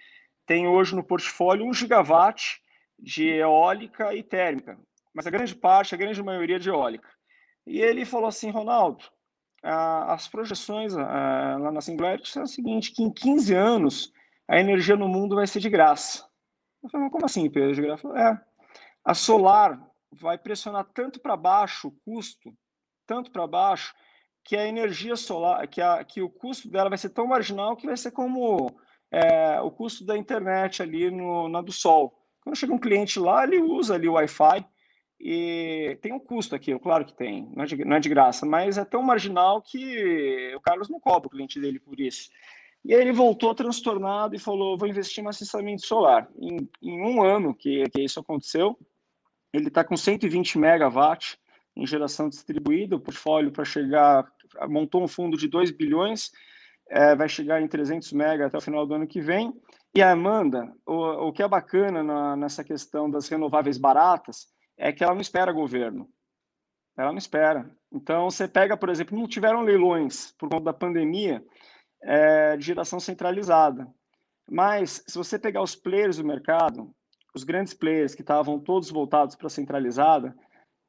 tem hoje no portfólio um gigawatt de eólica e térmica, mas a grande parte, a grande maioria de eólica. E ele falou assim, Ronaldo, as projeções lá na Singularity são o seguinte, que em 15 anos a energia no mundo vai ser de graça. Eu falei, como assim, Pedro, de graça? É, a solar vai pressionar tanto para baixo o custo, tanto para baixo, que a energia solar, que, a, que o custo dela vai ser tão marginal que vai ser como é, o custo da internet ali no, na do sol. Quando chega um cliente lá, ele usa ali o Wi-Fi, e tem um custo aqui, claro que tem, não é, de, não é de graça, mas é tão marginal que o Carlos não cobra o cliente dele por isso. E aí ele voltou transtornado e falou: vou investir em assestamento solar. Em, em um ano que, que isso aconteceu, ele está com 120 megawatts em geração distribuída, o portfólio para chegar, montou um fundo de 2 bilhões, é, vai chegar em 300 mega até o final do ano que vem. E a Amanda, o, o que é bacana na, nessa questão das renováveis baratas é que ela não espera governo. Ela não espera. Então, você pega, por exemplo, não tiveram leilões por conta da pandemia é, de geração centralizada. Mas, se você pegar os players do mercado, os grandes players que estavam todos voltados para centralizada,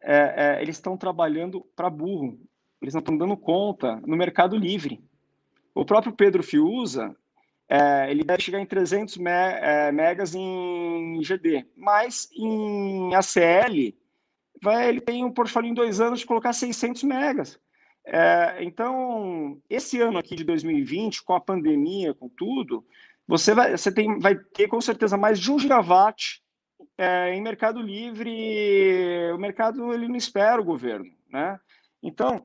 é, é, eles estão trabalhando para burro. Eles não estão dando conta no mercado livre. O próprio Pedro Fiuza, é, ele deve chegar em 300 me, é, megas em GD, mas em ACL, vai, ele tem um portfólio em dois anos de colocar 600 megas. É, então, esse ano aqui de 2020, com a pandemia, com tudo, você vai, você tem, vai ter com certeza mais de um gigawatt é, em mercado livre. O mercado ele não espera o governo, né? Então,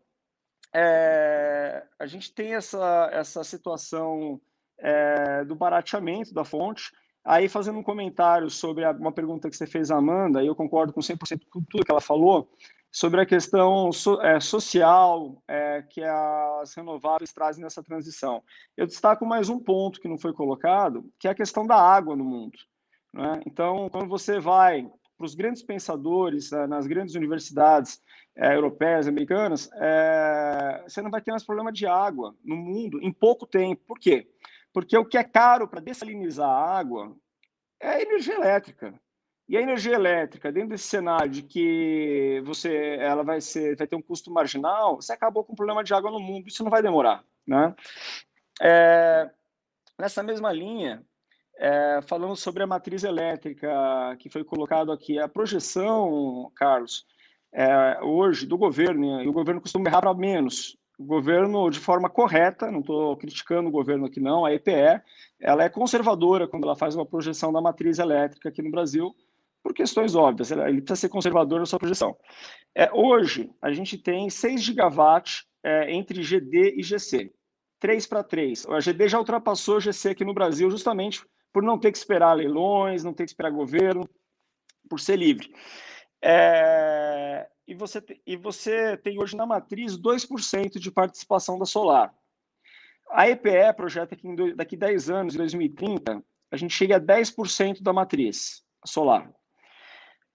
é, a gente tem essa, essa situação é, do barateamento da fonte. Aí, fazendo um comentário sobre uma pergunta que você fez, Amanda, e eu concordo com 100% com tudo que ela falou, sobre a questão so, é, social é, que as renováveis trazem nessa transição. Eu destaco mais um ponto que não foi colocado, que é a questão da água no mundo. Né? Então, quando você vai para os grandes pensadores é, nas grandes universidades é, europeias, americanas, é, você não vai ter mais problema de água no mundo em pouco tempo. Por quê? Porque o que é caro para dessalinizar a água é a energia elétrica. E a energia elétrica, dentro desse cenário de que você, ela vai ser, vai ter um custo marginal, você acabou com o problema de água no mundo. Isso não vai demorar, né? É, nessa mesma linha, é, falando sobre a matriz elétrica que foi colocado aqui, a projeção, Carlos, é, hoje do governo, e o governo costuma errar para menos, o governo, de forma correta, não estou criticando o governo aqui não, a EPE, ela é conservadora quando ela faz uma projeção da matriz elétrica aqui no Brasil, por questões óbvias, ele precisa ser conservador na sua projeção. É, hoje, a gente tem 6 gigawatts é, entre GD e GC, 3 para 3. A GD já ultrapassou o GC aqui no Brasil justamente por não ter que esperar leilões, não ter que esperar governo, por ser livre. É, e você, e você tem hoje na matriz 2% de participação da solar. A EPE projeta que daqui 10 anos, em 2030, a gente chegue a 10% da matriz solar.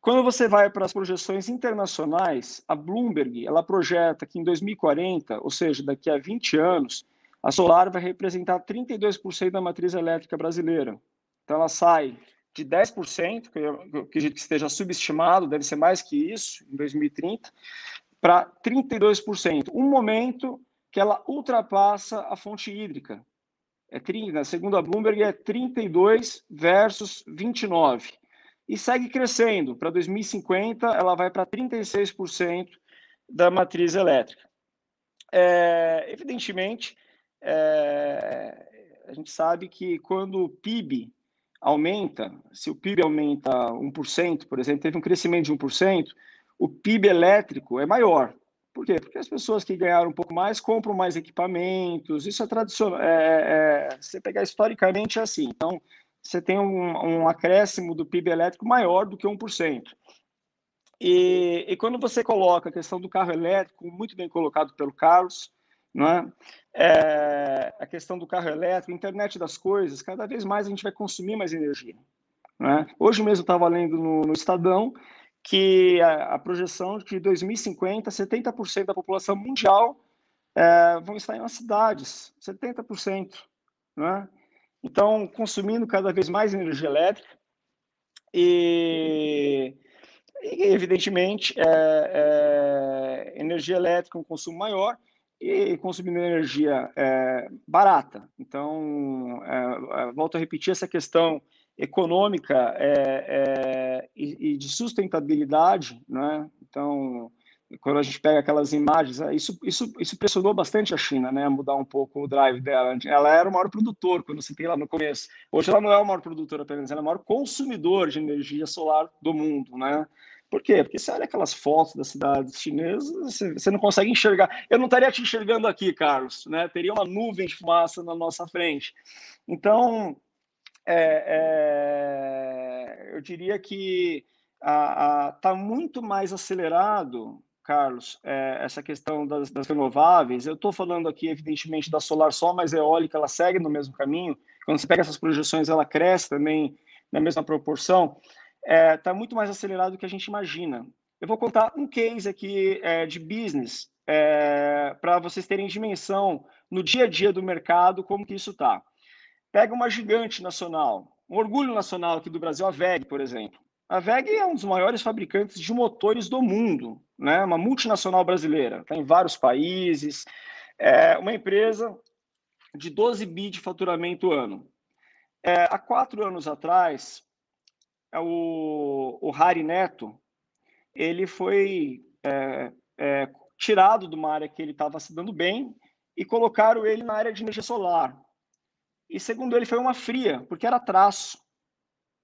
Quando você vai para as projeções internacionais, a Bloomberg ela projeta que em 2040, ou seja, daqui a 20 anos, a solar vai representar 32% da matriz elétrica brasileira. Então ela sai de 10%, que eu acredito que esteja subestimado, deve ser mais que isso, em 2030, para 32%. Um momento que ela ultrapassa a fonte hídrica. É 30, segundo a Bloomberg, é 32 versus 29. E segue crescendo. Para 2050, ela vai para 36% da matriz elétrica. É, evidentemente, é, a gente sabe que quando o PIB aumenta, se o PIB aumenta 1%, por exemplo, teve um crescimento de 1%, o PIB elétrico é maior. Por quê? Porque as pessoas que ganharam um pouco mais compram mais equipamentos, isso é tradicional. É, é, é você pegar historicamente é assim. Então, você tem um, um acréscimo do PIB elétrico maior do que 1%. E, e quando você coloca a questão do carro elétrico, muito bem colocado pelo Carlos, é? é? a questão do carro elétrico, internet das coisas, cada vez mais a gente vai consumir mais energia. É? Hoje mesmo estava lendo no, no, Estadão que a, a, projeção de que 2050, 70% da população mundial é, vão estar em cidades, 70%. é? Então, consumindo cada vez mais energia elétrica e, e evidentemente, é energia elétrica, um consumo maior, e consumindo energia é, barata. Então, é, é, volto a repetir essa questão econômica é, é, e, e, de sustentabilidade, né? Então, quando a gente pega aquelas imagens, é, isso, isso, isso pressionou bastante a China, né? Mudar um pouco o drive dela. Ela era o maior produtor, quando você tem lá no começo. Hoje ela não é o maior produtor apenas, ela é o maior consumidor de energia solar do mundo, né? Por quê? Porque você olha aquelas fotos das cidades chinesas, você, não consegue enxergar. Eu não estaria te enxergando aqui, Carlos, né? Teria uma nuvem de fumaça na nossa frente. Então, é, é, eu diria que está muito mais acelerado, Carlos, é, essa questão das, das renováveis. Eu estou falando aqui, evidentemente, da solar só, mas a eólica ela segue no mesmo caminho. Quando você pega essas projeções, ela cresce também na mesma proporção. Está é, tá muito mais acelerado do que a gente imagina. Eu vou contar um case aqui é, de business é, para vocês terem dimensão no dia a dia do mercado como que isso está. Pega uma gigante nacional, um orgulho nacional aqui do Brasil, a VEG, por exemplo. A VEG é um dos maiores fabricantes de motores do mundo, né? uma multinacional brasileira, está em vários países, é uma empresa de 12 bi de faturamento ano. É, há quatro anos atrás, o, o Harry Neto, ele foi é, é, tirado de uma área que ele estava se dando bem e colocaram ele na área de energia solar. E segundo ele, foi uma fria, porque era traço.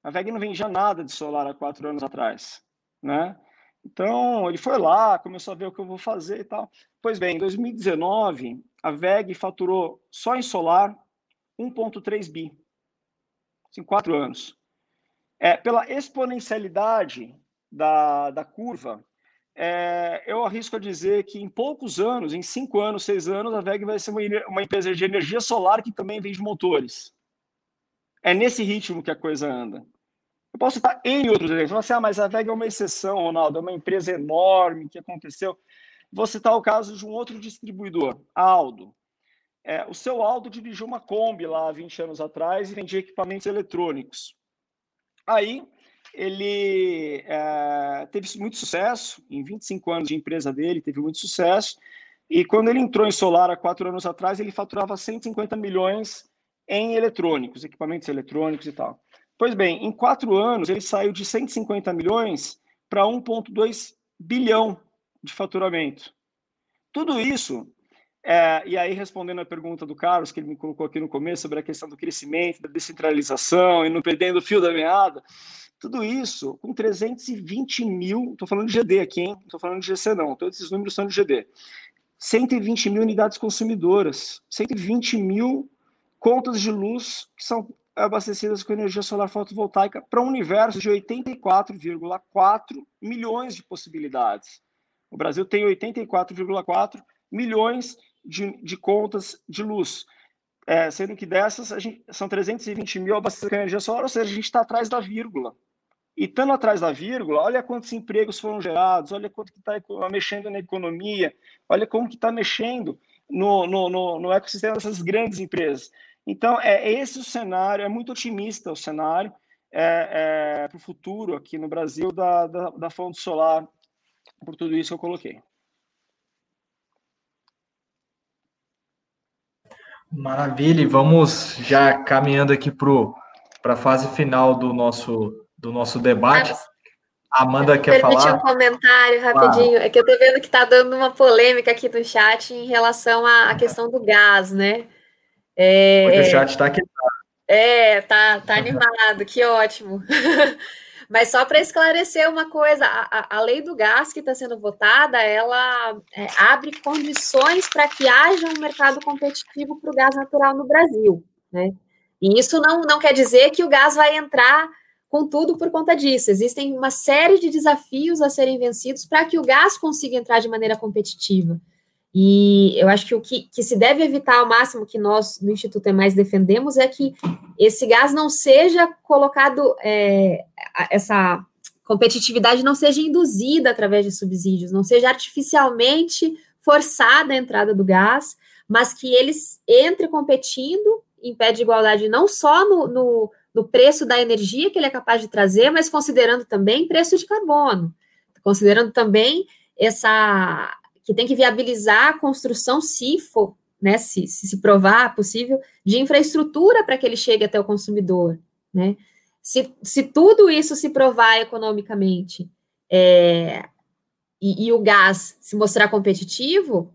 A VEG não vendia nada de solar há quatro anos atrás, né? Então, ele foi lá, começou a ver o que eu vou fazer e tal. Pois bem, em 2019, a VEG faturou só em solar 1,3 bi. Em quatro anos. É, pela exponencialidade da, da curva, é, eu arrisco a dizer que em poucos anos, em cinco anos, seis anos, a VEG vai ser uma, uma empresa de energia solar que também vende motores. É nesse ritmo que a coisa anda. Eu posso citar N outros exemplos. Você, ah, mas a VEG é uma exceção, Ronaldo, é uma empresa enorme que aconteceu. Vou citar o caso de um outro distribuidor, Aldo. É, o seu Aldo dirigiu uma Kombi lá há 20 anos atrás e vendia equipamentos eletrônicos. Aí, ele é, teve muito sucesso, em 25 anos de empresa dele, teve muito sucesso, e quando ele entrou em solar há quatro anos atrás, ele faturava 150 milhões em eletrônicos, equipamentos eletrônicos e tal. Pois bem, em quatro anos, ele saiu de 150 milhões para 1,2 bilhão de faturamento. Tudo isso, é, e aí respondendo a pergunta do Carlos, que ele me colocou aqui no começo, sobre a questão do crescimento, da descentralização e não perdendo o fio da meada, tudo isso com 320 mil, estou falando de GD aqui, hein? Estou falando de GC não, todos esses números são de GD. 120 mil unidades consumidoras, 120 mil contas de luz que são abastecidas com energia solar fotovoltaica para um universo de 84,4 milhões de possibilidades. O Brasil tem 84,4 milhões de, de, contas de luz, é, sendo que dessas gente, são 320 mil abastecidas com energia solar, ou seja, a gente está atrás da vírgula. E estando atrás da vírgula, olha quantos empregos foram gerados, olha quanto que está mexendo na economia, olha como que está mexendo no, no, no, no, ecossistema dessas grandes empresas. Então, é, é esse o cenário, é muito otimista o cenário é, é, para o futuro aqui no Brasil da, da, da fonte solar, por tudo isso que eu coloquei. Maravilha, e vamos já caminhando aqui para a fase final do nosso do nosso debate. A Amanda quer falar? Permitir um comentário rapidinho. É que eu estou vendo que está dando uma polêmica aqui no chat em relação à, questão do gás, né? É, o chat está aqui. É, tá, tá animado, que ótimo. [laughs] Mas só para esclarecer uma coisa, a, a, lei do gás que está sendo votada, ela é, abre condições para que haja um mercado competitivo para o gás natural no Brasil, né? E isso não, não quer dizer que o gás vai entrar Contudo, por conta disso, existem uma série de desafios a serem vencidos para que o gás consiga entrar de maneira competitiva. E eu acho que o que, que, se deve evitar ao máximo que nós, no Instituto é mais defendemos, é que esse gás não seja colocado, é, essa competitividade não seja induzida através de subsídios, não seja artificialmente forçada a entrada do gás, mas que eles entre competindo em pé de igualdade não só no, no no preço da energia que ele é capaz de trazer, mas considerando também preço de carbono, considerando também essa que tem que viabilizar a construção, se for, né, se, se, se provar possível, de infraestrutura para que ele chegue até o consumidor, né? Se, se tudo isso se provar economicamente é, e, e, o gás se mostrar competitivo,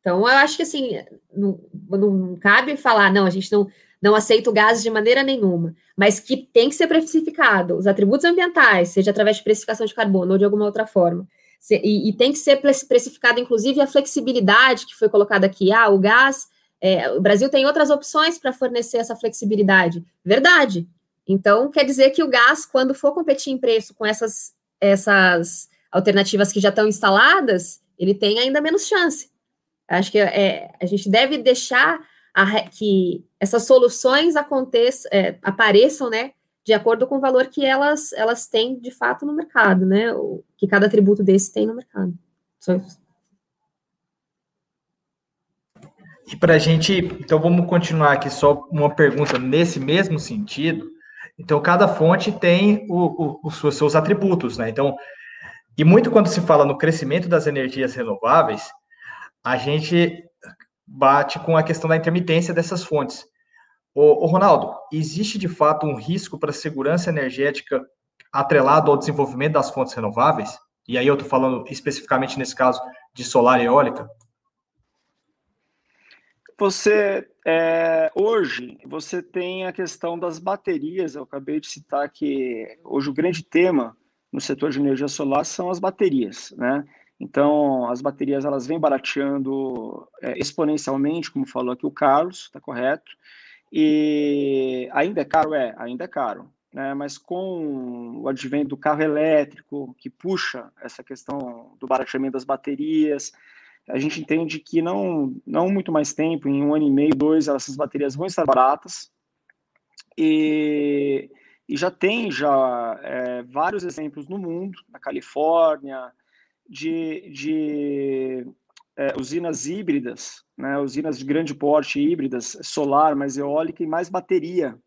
então eu acho que assim não, não cabe falar, não, a gente não não aceito gás de maneira nenhuma, mas que tem que ser precificado, os atributos ambientais, seja através de precificação de carbono ou de alguma outra forma, e, e tem que ser precificado, inclusive, a flexibilidade que foi colocada aqui. Ah, o gás, é, o Brasil tem outras opções para fornecer essa flexibilidade. Verdade. Então, quer dizer que o gás, quando for competir em preço com essas, essas alternativas que já estão instaladas, ele tem ainda menos chance. Acho que é, a gente deve deixar a, que essas soluções aconteçam, é, apareçam, né, de acordo com o valor que elas, elas têm de fato no mercado, né? O, que cada tributo desse tem no mercado. E para a gente, então vamos continuar aqui só uma pergunta nesse mesmo sentido. Então, cada fonte tem o, o, os seus atributos, né? Então, e muito quando se fala no crescimento das energias renováveis, a gente bate com a questão da intermitência dessas fontes. O, Ronaldo, existe de fato um risco para a segurança energética atrelado ao desenvolvimento das fontes renováveis? E aí eu estou falando especificamente nesse caso de solar e eólica? Você é, hoje você tem a questão das baterias. Eu acabei de citar que hoje o grande tema no setor de energia solar são as baterias, né? Então as baterias elas vêm barateando é, exponencialmente, como falou aqui o Carlos, está correto. E ainda é caro? É, ainda é caro. Né? Mas com o advento do carro elétrico, que puxa essa questão do barateamento das baterias, a gente entende que não, não muito mais tempo, em um ano e meio, dois, essas baterias vão estar baratas. E, e já tem já é, vários exemplos no mundo, na Califórnia, de, de é, usinas híbridas, né, usinas de grande porte híbridas, solar, mais eólica e mais bateria,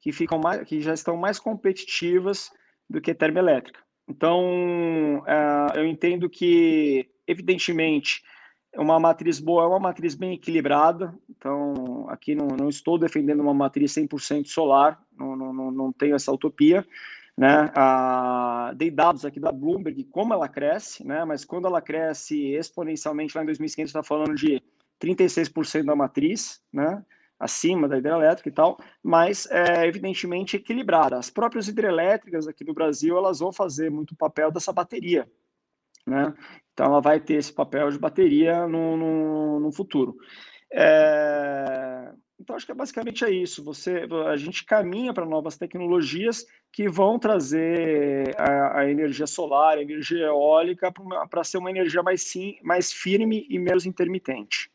que ficam mais, que já estão mais competitivas do que termoelétrica. Então, é, eu entendo que, evidentemente, uma matriz boa é uma matriz bem equilibrada. Então, aqui não, não estou defendendo uma matriz 100% solar, não, não, não tenho essa utopia, né? Ah, dei dados aqui da Bloomberg, como ela cresce, né? mas quando ela cresce exponencialmente, lá em 2015, está falando de 36% da matriz, né? acima da hidrelétrica e tal, mas é evidentemente equilibrada. As próprias hidrelétricas aqui no Brasil, elas vão fazer muito papel dessa bateria, né? Então, ela vai ter esse papel de bateria no, no, no futuro. É... Então, acho que é basicamente é isso. Você, a gente caminha para novas tecnologias que vão trazer a, a energia solar, a energia eólica, para ser uma energia mais, sim, mais firme e menos intermitente.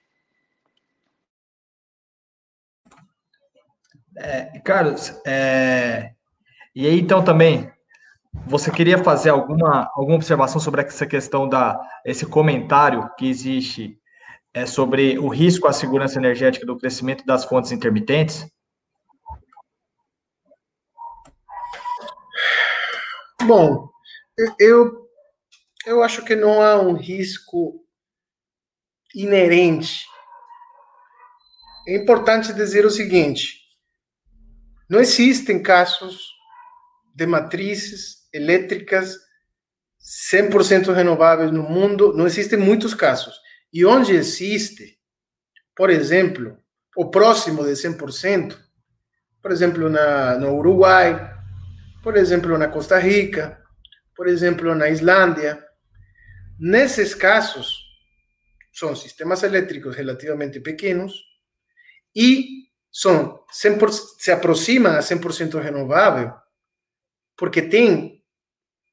É, Carlos, é, e aí então também, você queria fazer alguma, alguma observação sobre essa questão da esse comentário que existe é, sobre o risco à segurança energética do crescimento das fontes intermitentes? Bom, eu, eu acho que não há um risco inerente. É importante dizer o seguinte: não existem casos de matrizes elétricas 100% renováveis no mundo, não existem muitos casos. E onde existe, por exemplo, o próximo de 100%, por exemplo, na, no Uruguai, por exemplo, na Costa Rica, por exemplo, na Islândia. Nesses casos, são sistemas elétricos relativamente pequenos e são 100%, se aproxima a 100% renovável, porque tem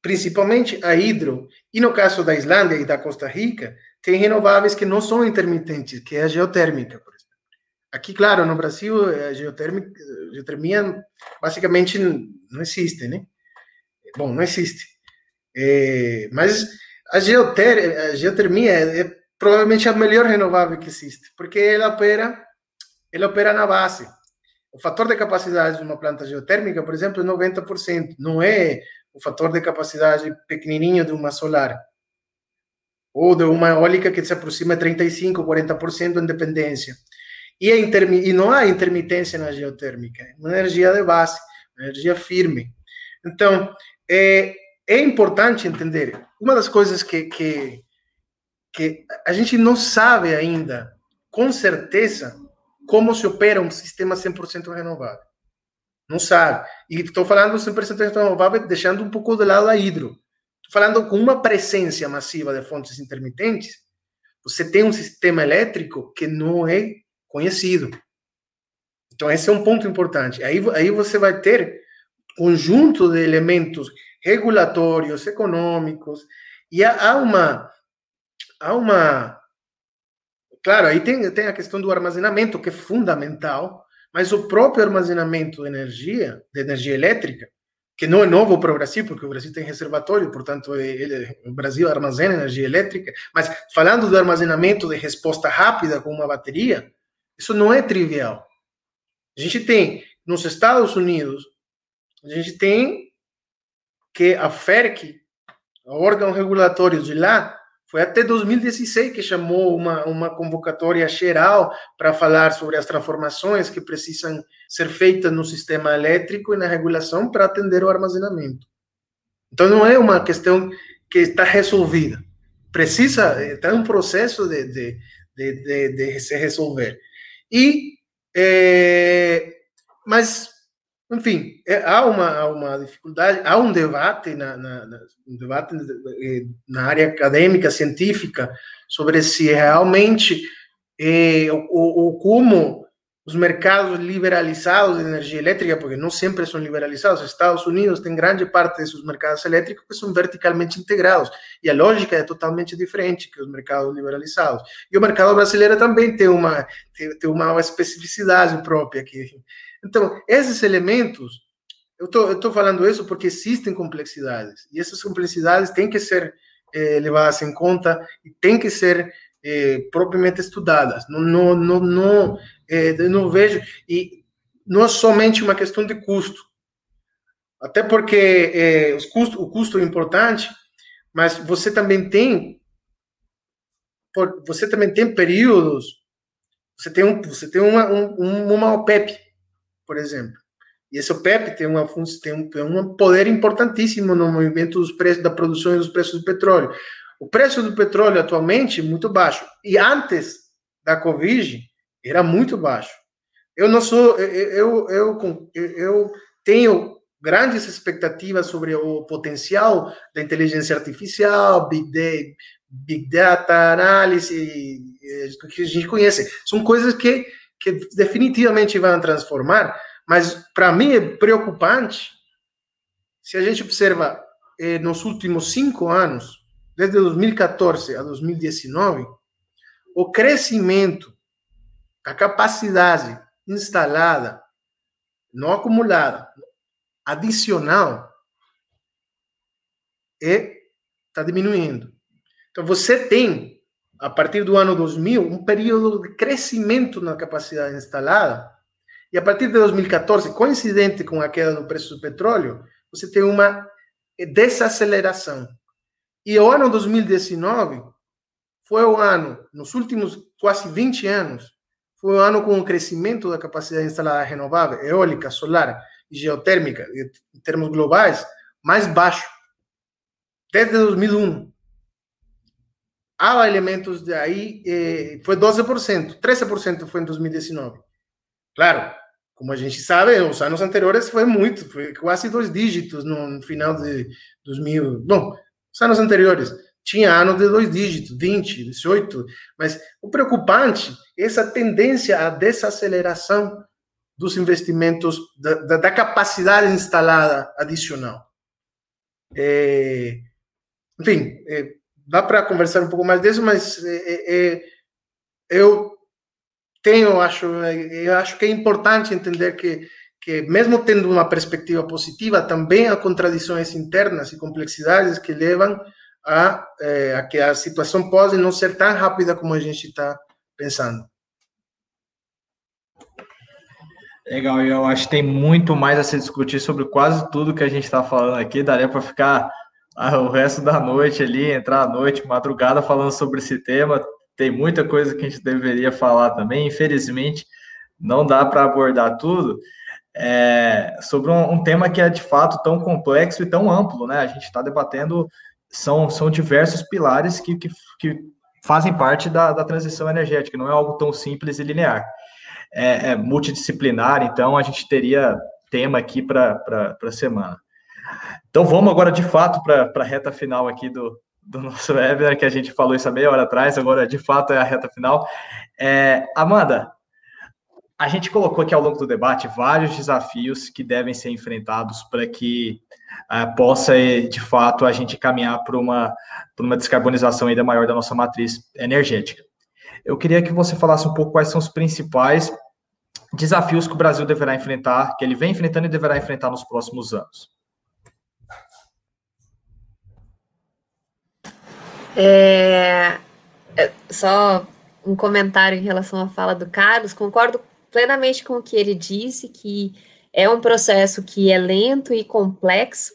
principalmente a hidro, e no caso da Islândia e da Costa Rica, tem renováveis que não são intermitentes, que é a geotérmica, por exemplo. Aqui, claro, no Brasil, a geotérmica, geotermia basicamente não existe, né? Bom, não existe. É, mas a, geoter, a geotermia é, é, provavelmente a melhor renovável que existe, porque ela opera, ela opera na base. O fator de capacidade de uma planta geotérmica, por exemplo, é 90%. Não é o fator de capacidade pequenininho de uma solar ou de uma eólica que se aproxima de 35%, 40% em dependência. E, a e não há intermitência na geotérmica, é uma energia de base, uma energia firme. Então, é, é importante entender, uma das coisas que, que, que a gente não sabe ainda, com certeza, como se opera um sistema 100% renovável. Não sabe. E estou falando 100% renovável, deixando um pouco de lado a hidro. Falando com uma presença massiva de fontes intermitentes, você tem um sistema elétrico que não é conhecido. Então, esse é um ponto importante. Aí, aí você vai ter conjunto de elementos regulatórios, econômicos, e há uma. Há uma claro, aí tem, tem a questão do armazenamento, que é fundamental, mas o próprio armazenamento de energia, de energia elétrica, que não é novo para o Brasil, porque o Brasil tem reservatório, portanto, ele, o Brasil armazena energia elétrica, mas falando do armazenamento de resposta rápida com uma bateria, isso não é trivial. A gente tem, nos Estados Unidos, a gente tem que a FERC, o órgão regulatório de lá, foi até 2016 que chamou uma, uma convocatória geral para falar sobre as transformações que precisam ser feitas no sistema elétrico e na regulação para atender o armazenamento. Então, não é uma questão que está resolvida. Precisa, está em um processo de, de, de, de, se resolver. E, é, mas enfim, é, há, uma, há uma dificuldade, há um debate na, na, na, um debate eh, na área acadêmica, científica, sobre se realmente é, o, o, como os mercados liberalizados de energia elétrica, porque não sempre são liberalizados, os Estados Unidos tem grande parte de seus mercados elétricos que são verticalmente integrados, e a lógica é totalmente diferente que os mercados liberalizados. E o mercado brasileiro também tem uma, tem, tem uma especificidade própria que então, esses elementos, eu estou falando isso porque existem complexidades, e essas complexidades têm que ser eh, levadas em conta e têm que ser eh, propriamente estudadas. Não, não, não, não, eh, não vejo, e não é somente uma questão de custo, até porque os custos, o custo é importante, mas você também tem você também tem períodos, você tem um, você tem uma, um, uma OPEP, por exemplo. E esse OPEP tem, uma, tem, um, tem um poder importantíssimo no movimento dos preços da produção e dos preços do petróleo. O preço do petróleo atualmente é muito baixo. E antes da Covid era muito baixo. Eu não sou, eu, eu, eu, eu tenho grandes expectativas sobre o potencial da inteligência artificial, Big Data, Big Data análise, que a gente conhece. São coisas que que definitivamente vão transformar, mas para mim é preocupante se a gente observa eh, nos últimos cinco anos, desde 2014 a 2019, o crescimento, a capacidade instalada, não acumulada, adicional, está é, diminuindo. Então você tem a partir do ano 2000, um período de crescimento na capacidade instalada, e a partir de 2014, coincidente com a queda do preço do petróleo, você tem uma desaceleração. E o ano 2019 foi o ano, nos últimos quase 20 anos, foi o ano com o crescimento da capacidade instalada renovável, eólica, solar e geotérmica, em termos globais, mais baixo, desde 2001 há elementos de aí, eh, foi 12%, 13% foi em 2019. Claro, como a gente sabe, os anos anteriores foi muito, foi quase dois dígitos no final de 2000. Bom, os anos anteriores tinha anos de dois dígitos, 20, 18, mas o preocupante é essa tendência à desaceleração dos investimentos, da, da, da capacidade instalada adicional. É, enfim, é, dá para conversar um pouco mais disso, mas é, é, é, eu tenho, acho, eu acho que é importante entender que, que mesmo tendo uma perspectiva positiva, também há contradições internas e complexidades que levam a, é, a que a situação pode não ser tão rápida como a gente está pensando. Legal, eu acho que tem muito mais a se discutir sobre quase tudo que a gente está falando aqui. Daria para ficar o resto da noite ali, entrar à noite, madrugada, falando sobre esse tema. Tem muita coisa que a gente deveria falar também. Infelizmente, não dá para abordar tudo. É, sobre um, um, tema que é de fato tão complexo e tão amplo, né? A gente está debatendo, são, são diversos pilares que, que, que fazem parte da, da transição energética, não é algo tão simples e linear. é, é multidisciplinar, então a gente teria tema aqui para a semana. Então vamos agora de fato para a reta final aqui do, do nosso [laughs] webinar, que a gente falou isso há meia hora atrás, agora de fato é a reta final. É, Amanda, a gente colocou aqui ao longo do debate vários desafios que devem ser enfrentados para que uh, possa, de fato, a gente caminhar para uma, uma descarbonização ainda maior da nossa matriz energética. Eu queria que você falasse um pouco quais são os principais desafios que o Brasil deverá enfrentar, que ele vem enfrentando e deverá enfrentar nos próximos anos. É, é, só um comentário em relação à fala do Carlos, concordo plenamente com o que ele disse, que é um processo que é lento e complexo,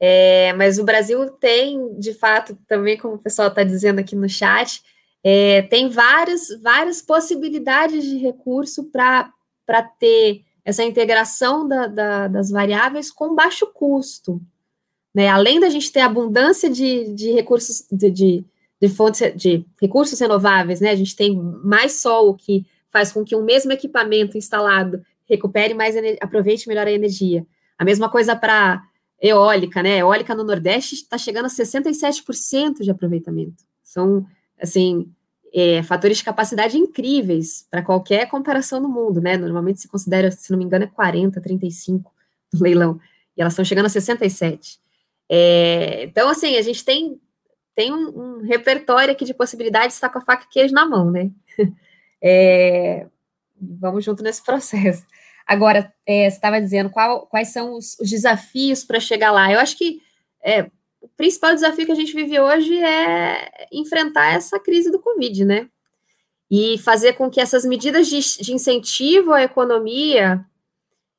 é, mas o Brasil tem, de fato, também como o pessoal está dizendo aqui no chat, é, tem várias, várias possibilidades de recurso para ter essa integração da, da, das variáveis com baixo custo. Né? Além da gente ter abundância de, de recursos de, de, de, fontes de recursos renováveis, né? A gente tem mais sol que faz com que o mesmo equipamento instalado recupere mais, aproveite melhor a energia. A mesma coisa para eólica, né? Eólica no Nordeste está chegando a 67% de aproveitamento. São, assim, é, fatores de capacidade incríveis para qualquer comparação no mundo, né? Normalmente se considera, se não me engano, é 40, 35 no leilão. E elas estão chegando a 67. É, então, assim, a gente tem, tem um, um, repertório aqui de possibilidades, está com a faca e queijo na mão, né? [laughs] É, vamos junto nesse processo. Agora, é, você estava dizendo qual, quais são os, os desafios para chegar lá. Eu acho que é, o principal desafio que a gente vive hoje é enfrentar essa crise do Covid, né? E fazer com que essas medidas de, de incentivo à economia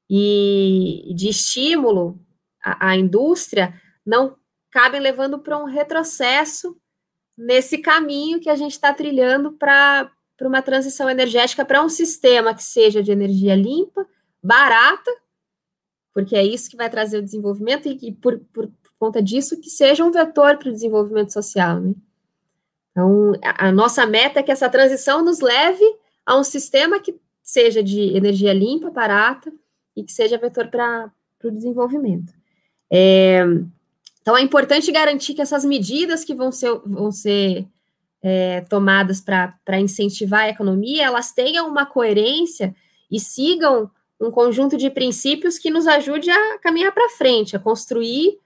e de estímulo à, à indústria não cabem levando para um retrocesso nesse caminho que a gente está trilhando para uma transição energética para um sistema que seja de energia limpa, barata, porque é isso que vai trazer o desenvolvimento e, e por, por, conta disso que seja um vetor para o desenvolvimento social. Né? Então, a, a nossa meta é que essa transição nos leve a um sistema que seja de energia limpa, barata e que seja vetor para o desenvolvimento. É, então, é importante garantir que essas medidas que vão ser, vão ser é, tomadas para incentivar a economia, elas tenham uma coerência e sigam um conjunto de princípios que nos ajude a caminhar para frente, a construir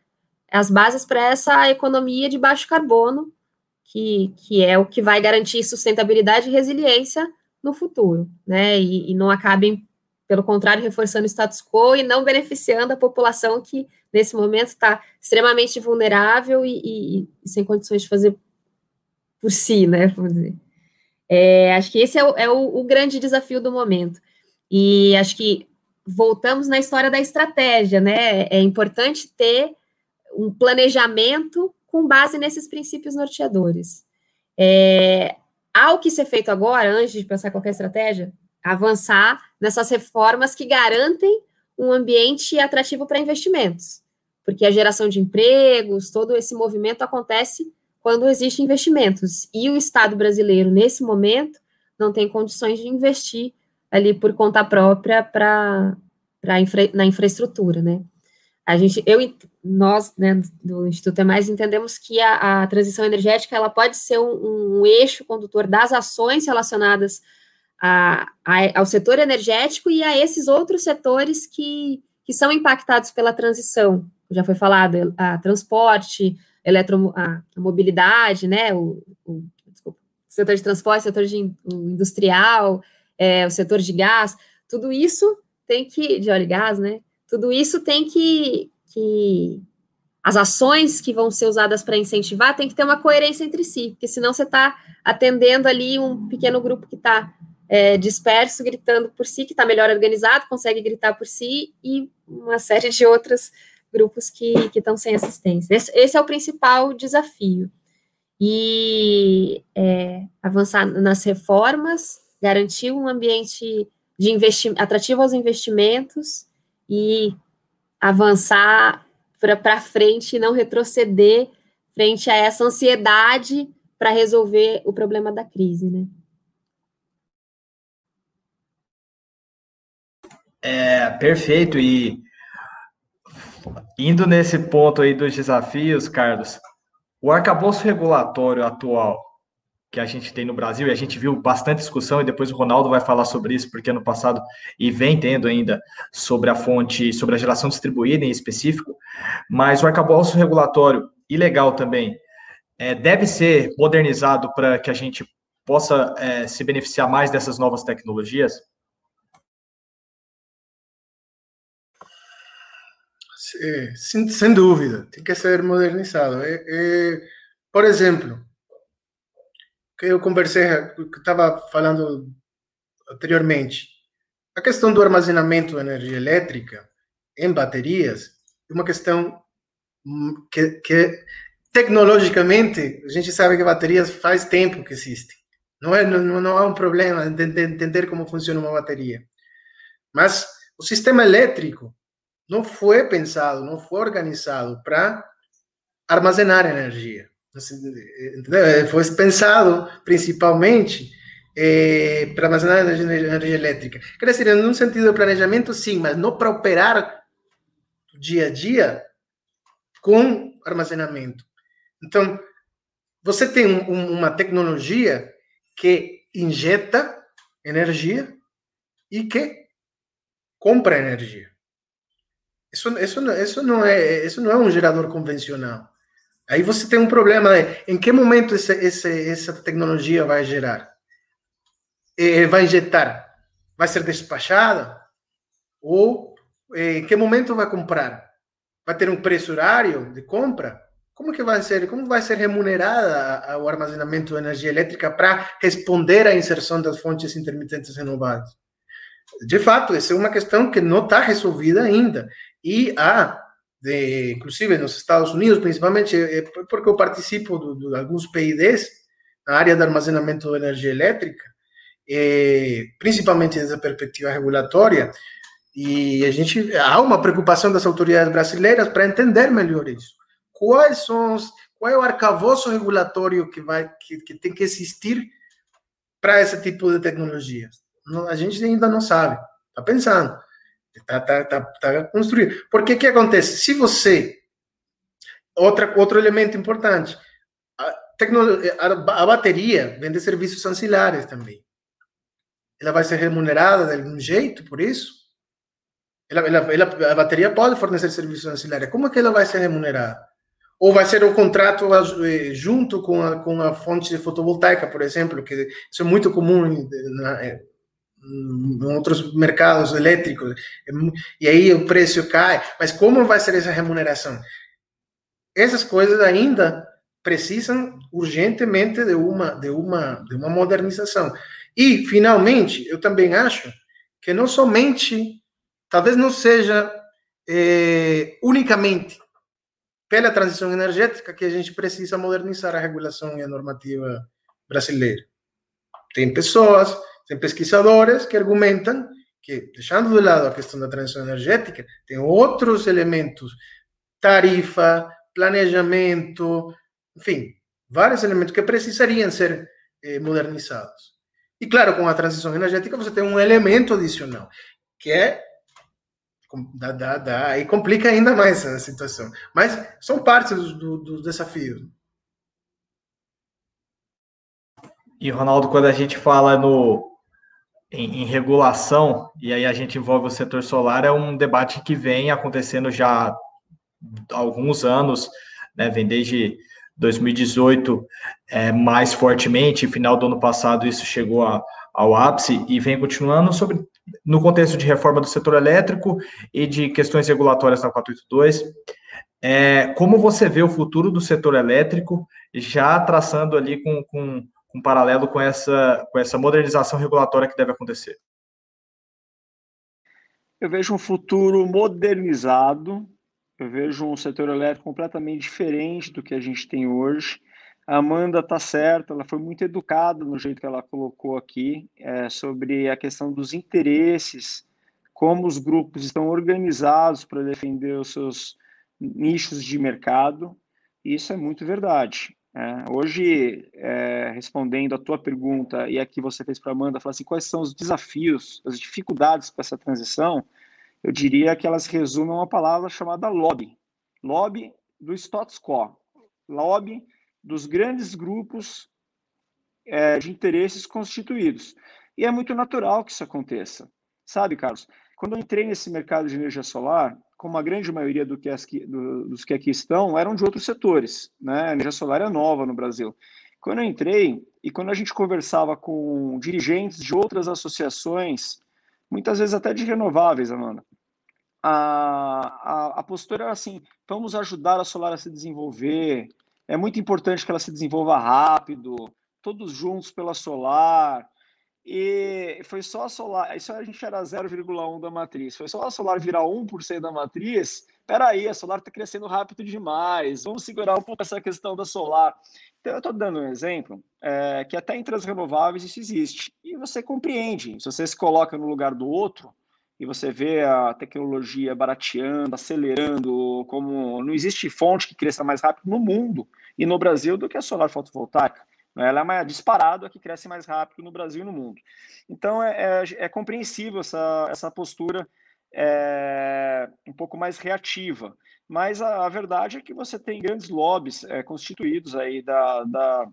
as bases para essa economia de baixo carbono, que, que é o que vai garantir sustentabilidade e resiliência no futuro, né? E, e não acabem, pelo contrário, reforçando o status quo e não beneficiando a população que nesse momento está extremamente vulnerável e, e, e, sem condições de fazer por si, né? Vamos dizer. É, acho que esse é, o, é o, o, grande desafio do momento. E acho que voltamos na história da estratégia, né? É importante ter um planejamento com base nesses princípios norteadores. É, há o que ser feito agora, antes de pensar qualquer estratégia, avançar nessas reformas que garantem um ambiente atrativo para investimentos porque a geração de empregos, todo esse movimento acontece quando existem investimentos. E o Estado brasileiro, nesse momento, não tem condições de investir ali por conta própria para infra, na infraestrutura, né? A gente, eu, nós, né, do Instituto é Mais, entendemos que a, a transição energética ela pode ser um, um eixo condutor das ações relacionadas a, a, ao setor energético e a esses outros setores que, que são impactados pela transição, já foi falado, a transporte, eletro, a, a mobilidade, né, o, o, desculpa, setor de transporte, setor de, industrial, é, o setor de gás, tudo isso tem que, de óleo e gás, né, tudo isso tem que, que as ações que vão ser usadas para incentivar tem que ter uma coerência entre si, porque senão você está atendendo ali um pequeno grupo que está é, disperso, gritando por si, que está melhor organizado, consegue gritar por si, e uma série de outras grupos que estão sem assistência. Esse, esse, é o principal desafio. E é, avançar nas reformas, garantir um ambiente de atrativo aos investimentos e avançar para frente e não retroceder frente a essa ansiedade para resolver o problema da crise, né? É, perfeito. E indo nesse ponto aí dos desafios, Carlos, o arcabouço regulatório atual que a gente tem no Brasil, e a gente viu bastante discussão, e depois o Ronaldo vai falar sobre isso, porque no passado, e vem tendo ainda, sobre a fonte, sobre a geração distribuída em específico, mas o arcabouço regulatório, e legal também, é, deve ser modernizado para que a gente possa é, se beneficiar mais dessas novas tecnologias? Sem, sem dúvida, tem que ser modernizado. É, é, por exemplo, que eu conversei, que estava falando anteriormente, a questão do armazenamento de energia elétrica em baterias é uma questão hum, que, que tecnologicamente a gente sabe que baterias faz tempo que existem. Não é não, não há um problema de entender como funciona uma bateria. Mas o sistema elétrico não foi pensado, não foi organizado para armazenar energia. Entendeu? Foi pensado principalmente é, para armazenar energia, energia, elétrica. Quer dizer, num sentido de planejamento, sim, mas não para operar dia a dia com armazenamento. Então, você tem um, uma tecnologia que injeta energia e que compra energia. Isso, isso, isso, não é, isso não é um gerador convencional. Aí você tem um problema, né? em que momento esse, esse, essa tecnologia vai gerar? E vai injetar? Vai ser despachada? Ou em que momento vai comprar? Vai ter um preço horário de compra? Como que vai ser? Como vai ser remunerada o armazenamento de energia elétrica para responder à inserção das fontes intermitentes renováveis? De fato, essa é uma questão que não está resolvida ainda. E há de, inclusive nos Estados Unidos, principalmente, é, é porque eu participo de, alguns PIDs na área de armazenamento de energia elétrica, é, principalmente a perspectiva regulatória, e a gente há uma preocupação das autoridades brasileiras para entender melhor isso. Quais são os, qual é o arcabouço regulatório que vai que, que tem que existir para esse tipo de tecnologias? a gente ainda não sabe. Está pensando. Está tá, tá, tá construído. Porque o que acontece? Se você. Outra, outro elemento importante. A, a, a bateria vende serviços ancilares também. Ela vai ser remunerada de algum jeito por isso? Ela, ela, ela, a bateria pode fornecer serviços ancilares. Como é que ela vai ser remunerada? Ou vai ser um contrato eh, junto com a, com a fonte fotovoltaica, por exemplo, que isso é muito comum na, em outros mercados elétricos, e aí o preço cai. Mas como vai ser essa remuneração? Essas coisas ainda precisam urgentemente de uma, de uma, de uma modernização. E, finalmente, eu também acho que não somente, talvez não seja é, unicamente pela transição energética que a gente precisa modernizar a regulação e a normativa brasileira. Tem pessoas tem pesquisadores que argumentam que, deixando de lado a questão da transição energética, tem outros elementos, tarifa, planejamento, enfim, vários elementos que precisariam ser eh, modernizados. E claro, com a transição energética você tem um elemento adicional, que é dá, dá, dá, e complica ainda mais a situação. Mas são partes dos, dos desafios. E, Ronaldo, quando a gente fala no, em, em, regulação, e aí a gente envolve o setor solar, é um debate que vem acontecendo já há alguns anos, né, vem desde 2018 é, mais fortemente, final do ano passado isso chegou a, ao ápice e vem continuando sobre no contexto de reforma do setor elétrico e de questões regulatórias na 482. É, como você vê o futuro do setor elétrico, já traçando ali com, com um paralelo com essa, com essa modernização regulatória que deve acontecer? Eu vejo um futuro modernizado, eu vejo um setor elétrico completamente diferente do que a gente tem hoje. A Amanda está certa, ela foi muito educada no jeito que ela colocou aqui, é, sobre a questão dos interesses, como os grupos estão organizados para defender os seus nichos de mercado. Isso é muito verdade. É, hoje, é, respondendo a tua pergunta e a que você fez para a Amanda, falar assim, quais são os desafios, as dificuldades para essa transição, eu diria que elas resumem uma palavra chamada lobby. Lobby do status quo. Lobby dos grandes grupos é, de interesses constituídos. E é muito natural que isso aconteça. Sabe, Carlos? Quando eu entrei nesse mercado de energia solar, como a grande maioria do que as, do, dos que aqui estão, eram de outros setores. Né? A energia solar é nova no Brasil. Quando eu entrei, e quando a gente conversava com dirigentes de outras associações, muitas vezes até de renováveis, Amanda, a, a, a postura era assim: vamos ajudar a solar a se desenvolver, é muito importante que ela se desenvolva rápido, todos juntos pela solar, e foi só a Solar, isso a gente era 0,1 da matriz, foi só a Solar virar 1% da matriz. Peraí, a Solar está crescendo rápido demais, vamos segurar um pouco essa questão da Solar. Então, eu estou dando um exemplo é, que até entre as renováveis isso existe. E você compreende, se você se coloca no lugar do outro e você vê a tecnologia barateando, acelerando, como não existe fonte que cresça mais rápido no mundo e no Brasil do que a solar fotovoltaica. Né? Ela é mais disparada, que cresce mais rápido no Brasil e no mundo. Então é, é, é compreensível essa, essa postura é, um pouco mais reativa. Mas a, a, verdade é que você tem grandes lobbies é, constituídos aí da, da,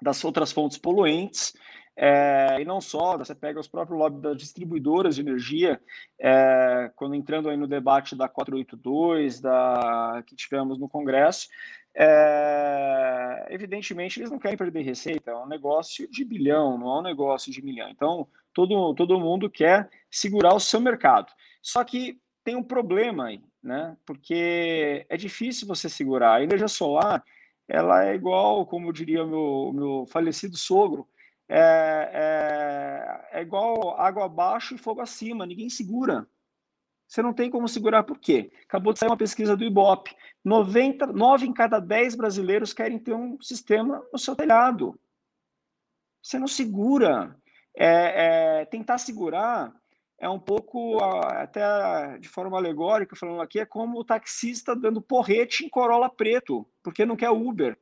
das outras fontes poluentes, é, e não só, você pega os próprios lobbies das distribuidoras de energia, é, quando entrando aí no debate da 482, da, que tivemos no Congresso, é, evidentemente eles não querem perder receita, é um negócio de bilhão, não é um negócio de milhão. Então, todo, todo mundo quer segurar o seu mercado. Só que tem um problema aí, né? Porque é difícil você segurar. A energia solar, ela é igual, como diria meu, meu falecido sogro, é, é, é igual água abaixo e fogo acima, ninguém segura. Você não tem como segurar por quê? Acabou de sair uma pesquisa do Ibope. 90, 9 em cada 10 brasileiros querem ter um sistema no seu telhado. Você não segura. É, é, tentar segurar é um pouco, até de forma alegórica, falando aqui, é como o taxista dando porrete em Corolla preto, porque não quer Uber.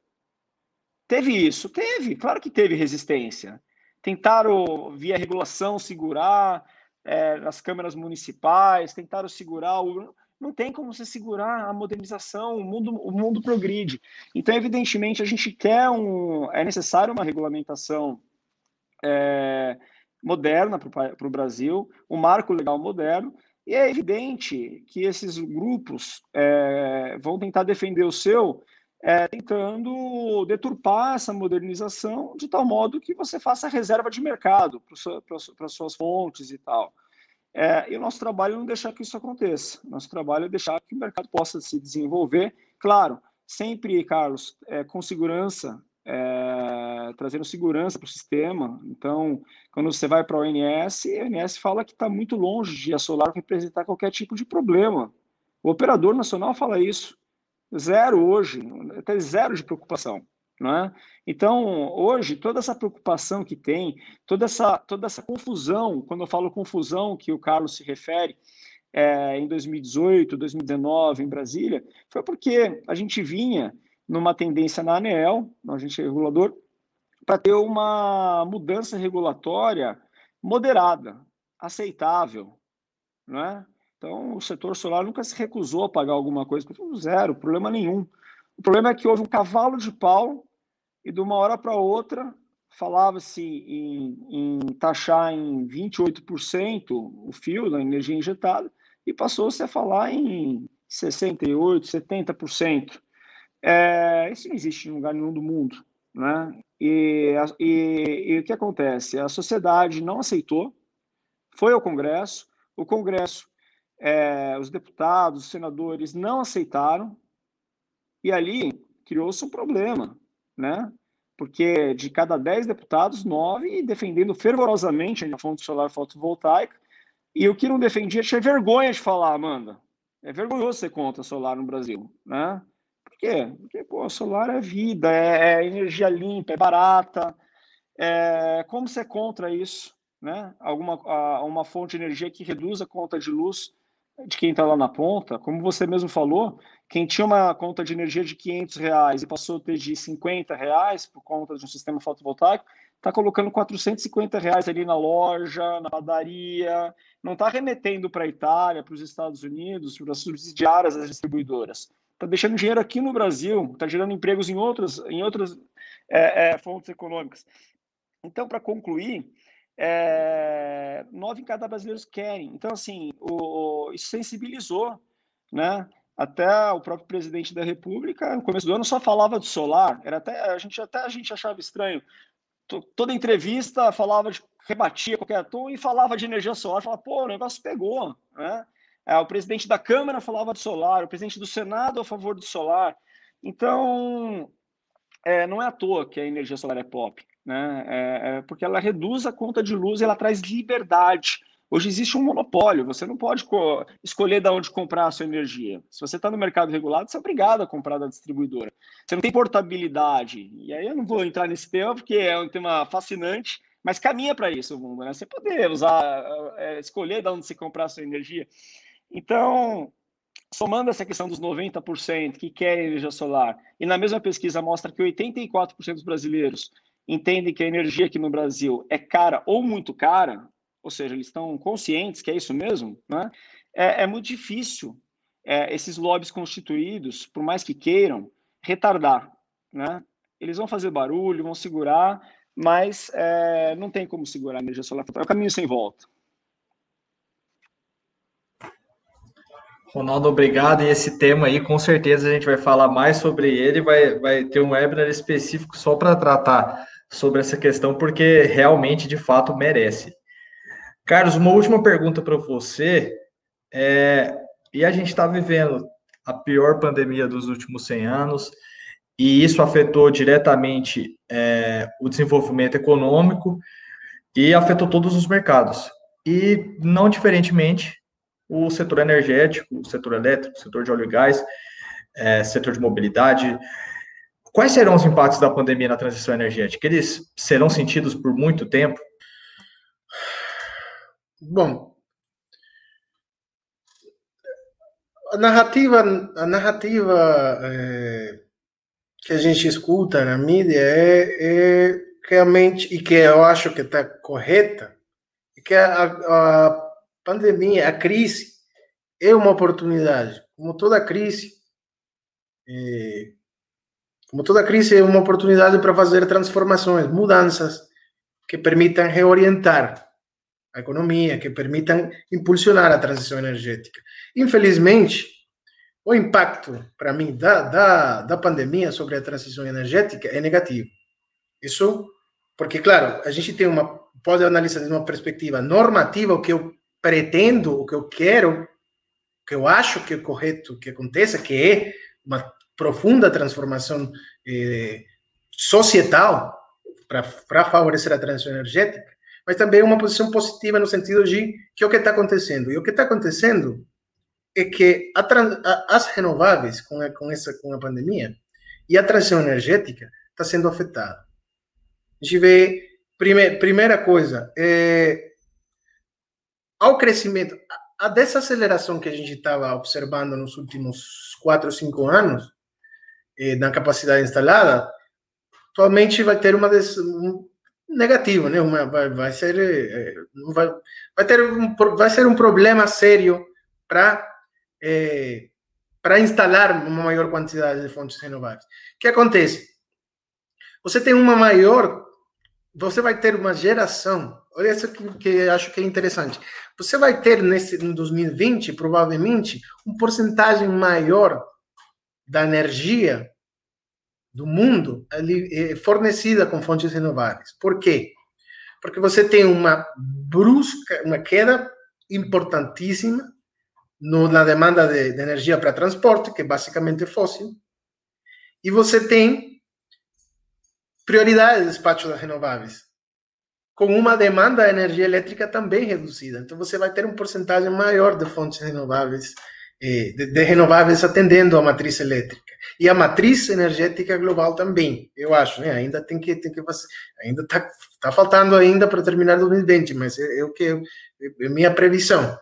Teve isso? Teve, claro que teve resistência. Tentaram, via regulação, segurar, é, nas câmeras municipais, tentaram segurar o. Não tem como você segurar a modernização, o mundo, o mundo progride. Então, evidentemente, a gente quer um. É necessário uma regulamentação é, moderna para o Brasil, um marco legal moderno, e é evidente que esses grupos é, vão tentar defender o seu é, tentando deturpar essa modernização de tal modo que você faça reserva de mercado para as suas fontes e tal. É, e o nosso trabalho é não deixar que isso aconteça. Nosso trabalho é deixar que o mercado possa se desenvolver, claro, sempre, Carlos, é, com segurança, é, trazendo segurança para o sistema. Então, quando você vai para a ONS, a ONS fala que está muito longe de a Solar representar qualquer tipo de problema. O operador nacional fala isso. Zero hoje, até zero de preocupação. Né? Então, hoje, toda essa preocupação que tem, toda essa, toda essa confusão, quando eu falo confusão que o Carlos se refere, é, em 2018, 2019, em Brasília, foi porque a gente vinha numa tendência na ANEEL, no agente regulador, para ter uma mudança regulatória moderada, aceitável, né? Então, o setor solar nunca se recusou a pagar alguma coisa, zero, problema nenhum. O problema é que houve um cavalo de pau e de uma hora para outra falava-se em, em, taxar em 28% o fio da energia injetada e passou-se a falar em 68%, 70%. É, isso não existe em lugar nenhum do mundo. Né? E, e, e o que acontece? A sociedade não aceitou, foi ao Congresso, o Congresso é, os deputados, os senadores não aceitaram, e ali criou-se um problema, né? Porque de cada dez deputados, nove defendendo fervorosamente a fonte solar fotovoltaica, e o que não defendia tinha vergonha de falar, Amanda. É vergonhoso ser contra solar no Brasil, né? Por quê? Porque, pô, solar é vida, é, é energia limpa, é barata. É, como ser contra isso, né? Alguma uma fonte de energia que reduz a conta de luz de quem está lá na ponta, como você mesmo falou, quem tinha uma conta de energia de 500 reais e passou a ter de 50 reais por conta de um sistema fotovoltaico, está colocando 450 reais ali na loja, na padaria, não está remetendo para a Itália, para os Estados Unidos, para as subsidiárias das distribuidoras. Está deixando dinheiro aqui no Brasil, está gerando empregos em outras, em outras é, é, fontes econômicas. Então, para concluir, é, nove em cada brasileiro querem. Então, assim, o, o, isso sensibilizou, né? Até o próprio presidente da República, no começo do ano, só falava de solar. Era até a gente até a gente achava estranho. Toda entrevista falava de rebatia qualquer tom e falava de energia solar. Falava, pô, o negócio pegou, né? É, o presidente da Câmara falava de solar, o presidente do Senado a favor do solar. Então, é, não é à toa que a energia solar é pop, né? É, é porque ela reduz a conta de luz e ela traz liberdade. Hoje existe um monopólio, você não pode escolher de onde comprar a sua energia. Se você está no mercado regulado, você é obrigado a comprar da distribuidora. Você não tem portabilidade. E aí eu não vou entrar nesse tema, porque é um tema fascinante, mas caminha para isso o mundo, né? Você poder usar, é, escolher de onde você comprar a sua energia. Então, somando essa questão dos 90% que querem energia solar, e na mesma pesquisa mostra que 84% dos brasileiros entendem que a energia aqui no Brasil é cara ou muito cara, ou seja, eles estão conscientes que é isso mesmo, né? é, é muito difícil é, esses lobbies constituídos, por mais que queiram, retardar. Né? Eles vão fazer barulho, vão segurar, mas é, não tem como segurar a energia solar. É um caminho sem volta. Ronaldo, obrigado. E esse tema aí, com certeza a gente vai falar mais sobre ele, vai, vai ter um webinar específico só para tratar sobre essa questão, porque realmente, de fato, merece. Carlos, uma última pergunta para você. É, e a gente está vivendo a pior pandemia dos últimos 100 anos, e isso afetou diretamente é, o desenvolvimento econômico e afetou todos os mercados. E, não diferentemente, o setor energético, o setor elétrico, o setor de óleo e gás, é, setor de mobilidade. Quais serão os impactos da pandemia na transição energética? Eles serão sentidos por muito tempo? Bom, a narrativa, a narrativa é, que a gente escuta na mídia é, é, realmente, e que eu acho que está correta, é que a, a pandemia, a crise, é uma oportunidade. Como toda crise, é, como toda crise é uma oportunidade para fazer transformações, mudanças que permitam reorientar a economia, que permitam impulsionar a transição energética. Infelizmente, o impacto, para mim, da, da, da pandemia sobre a transição energética é negativo. Isso porque, claro, a gente tem uma, pode analisar de uma perspectiva normativa o que eu pretendo, o que eu quero, o que eu acho que é correto que aconteça, que é uma profunda transformação eh, societal para favorecer a transição energética, mas também uma posição positiva no sentido de que o que está acontecendo? E o que está acontecendo é que a, a, as renováveis, com, a, com, essa, com a pandemia, e a transição energética está sendo afetada. A gente vê, prime, primeira coisa, é, ao crescimento, a, desaceleração que a gente estava observando nos últimos quatro ou cinco anos, eh, na capacidade instalada, atualmente vai ter uma des, um, negativo, né? Uma, vai, vai ser é, vai, vai ter um, vai ser um problema sério para é, para instalar uma maior quantidade de fontes renováveis. O que acontece? Você tem uma maior, você vai ter uma geração. Olha isso que, que acho que é interessante. Você vai ter nesse em 2020 provavelmente um porcentagem maior da energia do mundo ali, fornecida com fontes renováveis. Por quê? Porque você tem uma brusca, uma queda importantíssima no, na demanda de, de energia para transporte, que é basicamente fóssil, e você tem prioridade de despacho das renováveis, com uma demanda de energia elétrica também reduzida. Então, você vai ter um porcentagem maior de fontes renováveis eh, de, renováveis atendendo a matriz elétrica e a matriz energética global também eu acho né ainda tem que tem que ainda tá, tá faltando ainda para terminar 2020 mas é, é o que é minha previsão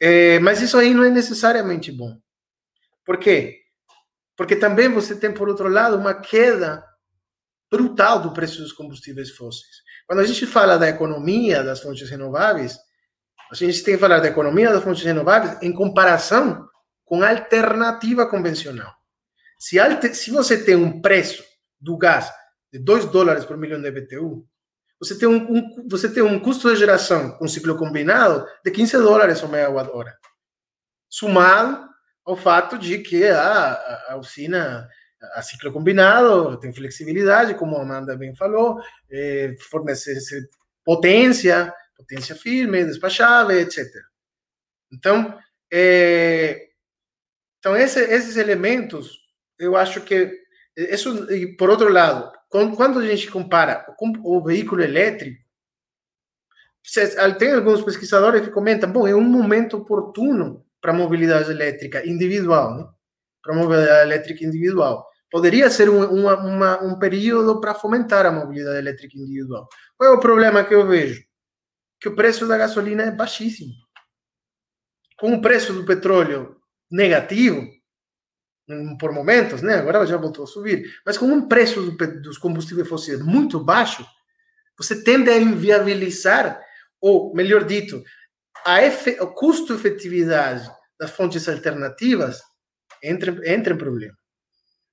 É, mas isso aí não é necessariamente bom. Por quê? Porque também você tem, por outro lado, uma queda brutal do preço dos combustíveis fósseis. Quando a gente fala da economia das fontes renováveis, a gente tem que falar da economia das fontes renováveis em comparação com a alternativa convencional. Se, se você tem um preço do gás de 2 dólares por milhão de BTU, você tem um, um, você tem um custo de geração com ciclo combinado de 15 dólares por megawatt hora. Somado ao fato de que a, a usina a ciclo combinado tem flexibilidade, como a Amanda bem falou, eh, fornece potência, potência firme, despachável, etc. Então, eh, então esse, esses elementos, eu acho que isso, e por outro lado, quando a gente compara com o veículo elétrico, tem alguns pesquisadores que comentam, bom, é um momento oportuno para a mobilidade elétrica individual, né? Para a mobilidade elétrica individual. Poderia ser um, uma, uma, um período para fomentar a mobilidade elétrica individual. Qual é o problema que eu vejo? Que o preço da gasolina é baixíssimo. Com o preço do petróleo negativo, por momentos, né? Agora já voltou a subir. Mas com um preço do, dos combustíveis fósseis muito baixo, você tende a inviabilizar, ou melhor dito, a efe, o custo-efetividade das fontes alternativas entra, entra em problema.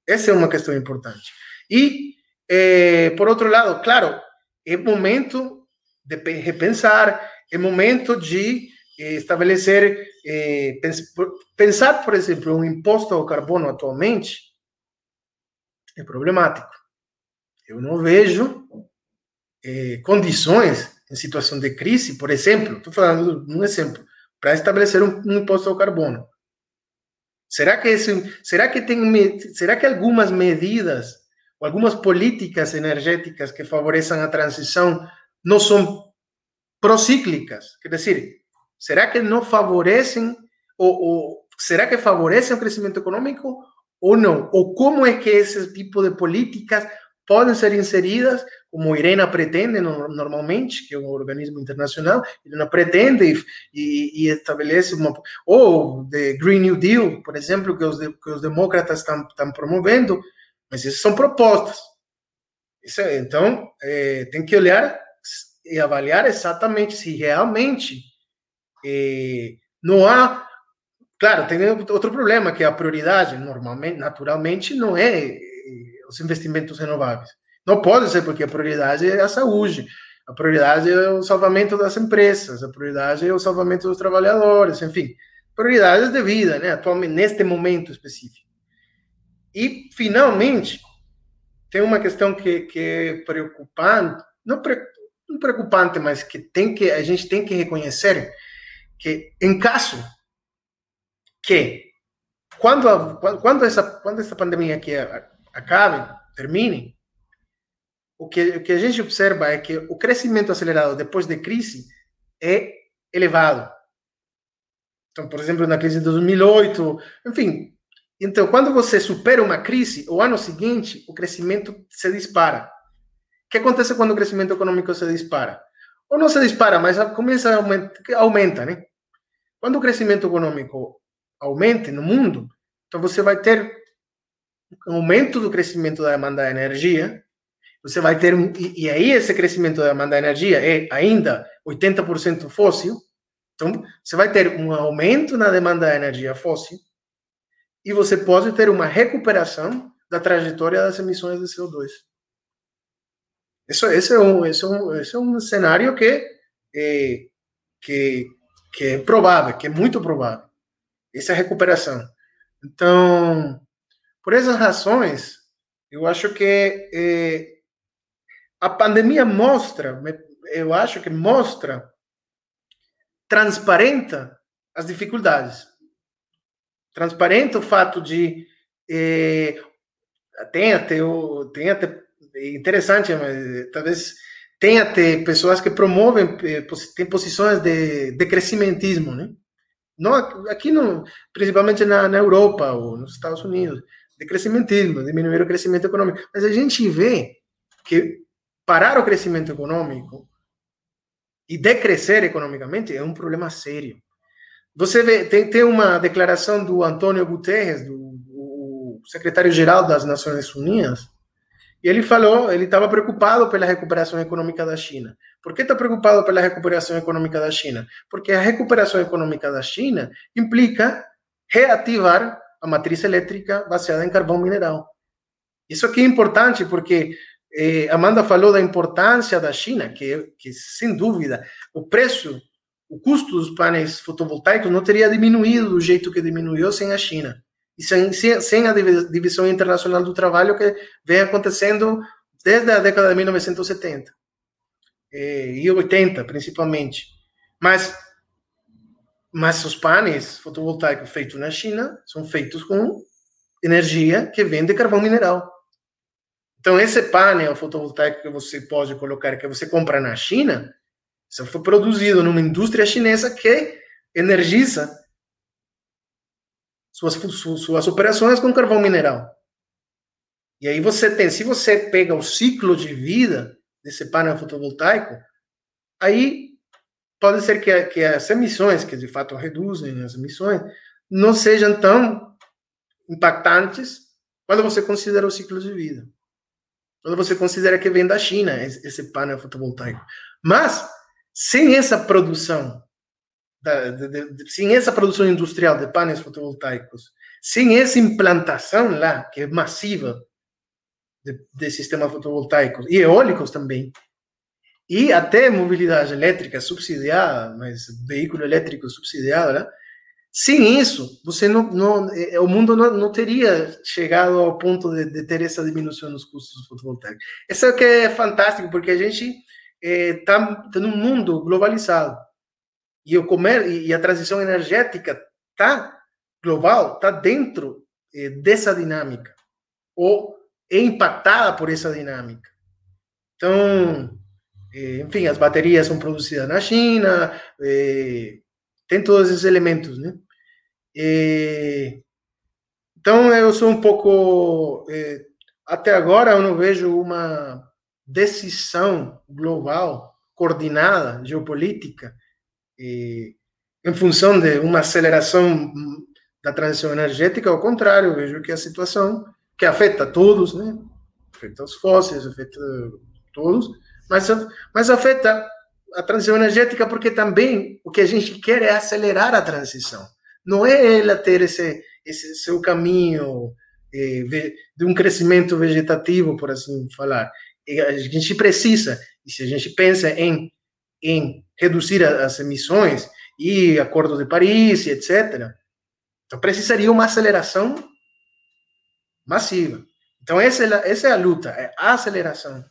Essa é uma questão importante. E, eh, por outro lado, claro, é momento de repensar, é momento de estabelecer, eh, pensar, por exemplo, um imposto ao carbono atualmente é problemático. Eu não vejo eh, condições em situação de crise, por exemplo, estou falando um exemplo, para estabelecer um, um, imposto ao carbono. Será que esse, será que tem, será que algumas medidas ou algumas políticas energéticas que favoreçam a transição não são procíclicas? Quer dizer, será que não favorecem ou, ou será que favorecem o crescimento econômico ou não? Ou como é que esse tipo de políticas podem ser inseridas, como a IRENA pretende normalmente, que é um organismo internacional, IRENA pretende e, e, estabelece uma... Ou de Green New Deal, por exemplo, que os, que os demócratas estão, promovendo, mas essas são propostas. Isso, é, então, é, tem que olhar e avaliar exatamente se realmente é, não há... Claro, tem outro problema, que a prioridade, normalmente, naturalmente, não é os investimentos renováveis. Não pode ser, porque a prioridade é a saúde, a prioridade é o salvamento das empresas, a prioridade é o salvamento dos trabalhadores, enfim, prioridades de vida, né, atualmente, neste momento específico. E, finalmente, tem uma questão que, que é preocupante, não, pre, não preocupante, mas que, tem que a gente tem que reconhecer que, em caso que, quando, quando, essa, quando essa pandemia acabe, termine, o que, o que a gente observa é que o crescimento acelerado depois de crise é elevado. Então, por exemplo, na crise de 2008, enfim. Então, quando você supera uma crise, o ano seguinte, o crescimento se dispara. O que acontece quando o crescimento econômico se dispara? Ou não se dispara, mas começa a aumentar, aumenta, né? Quando o crescimento econômico aumenta no mundo, então você vai ter aumento do crescimento da demanda de energia, você vai ter um, e, e aí esse crescimento da demanda de energia é ainda 80% fóssil, então você vai ter um aumento na demanda de energia fóssil e você pode ter uma recuperação da trajetória das emissões de CO2. Isso, esse, é um, esse, é um, esse é um cenário que é, que, que é provável, que é muito provável. Essa recuperação. Então, por essas razões, eu acho que eh, a pandemia mostra, eu acho que mostra, transparenta as dificuldades. Transparenta o fato de eh, tem até tem até interessante, mas talvez tem até pessoas que promovem eh, tem posições de, de crescimentismo, né? Não aqui no, principalmente na, na Europa ou nos Estados Unidos de crescimentismo, diminuir o crescimento econômico. Mas a gente vê que parar o crescimento econômico e decrescer economicamente é um problema sério. você vê, tem, tem uma declaração do Antônio Guterres, do, do secretário-geral das Nações Unidas, e ele falou, ele estava preocupado pela recuperação econômica da China. Por que está preocupado pela recuperação econômica da China? Porque a recuperação econômica da China implica reativar a matriz elétrica baseada em carvão mineral. Isso aqui é importante porque eh, Amanda falou da importância da China, que, que sem dúvida o preço, o custo dos painéis fotovoltaicos não teria diminuído do jeito que diminuiu sem a China e sem, sem, sem a divisão internacional do trabalho que vem acontecendo desde a década de 1970 e 80 principalmente. Mas mas os painéis fotovoltaicos feitos na China são feitos com energia que vem de carvão mineral. Então, esse painel fotovoltaico que você pode colocar, que você compra na China, isso foi produzido numa indústria chinesa que energiza suas, suas operações com carvão mineral. E aí você tem, se você pega o ciclo de vida desse painel fotovoltaico, aí pode ser que, que as emissões, que de fato reduzem as emissões, não sejam tão impactantes quando você considera o ciclo de vida. Quando você considera que vem da China esse painel fotovoltaico. Mas, sem essa produção, da, de, de, sem essa produção industrial de painéis fotovoltaicos, sem essa implantação lá, que é massiva, de, de sistemas fotovoltaicos e eólicos também, e até mobilidade elétrica subsidiada, mas veículo elétrico subsidiado, né? Sem isso, você não, não é, o mundo não, não teria chegado ao ponto de, de, ter essa diminuição nos custos fotovoltaicos. Isso é que é fantástico, porque a gente está é, num mundo globalizado e o comer e a transição energética tá global, está dentro é, dessa dinâmica ou é impactada por essa dinâmica. Então, enfim, as baterias são produzidas na China, é, tem todos esses elementos, né? É, então, eu sou um pouco. até agora, eu não vejo uma decisão global, coordenada, geopolítica, em função de uma aceleração da transição energética, ao contrário, eu vejo que a situação que afeta todos, né? Afeta os fósseis, afeta todos, mas, mas afeta a transição energética porque também o que a gente quer é acelerar a transição. Não é ela ter esse, esse seu caminho eh, de um crescimento vegetativo, por assim falar. E a gente precisa, e se a gente pensa em, em reduzir as emissões e Acordo de Paris, etc., então precisaria uma aceleração massiva. Então essa é, essa é a luta, é a aceleração.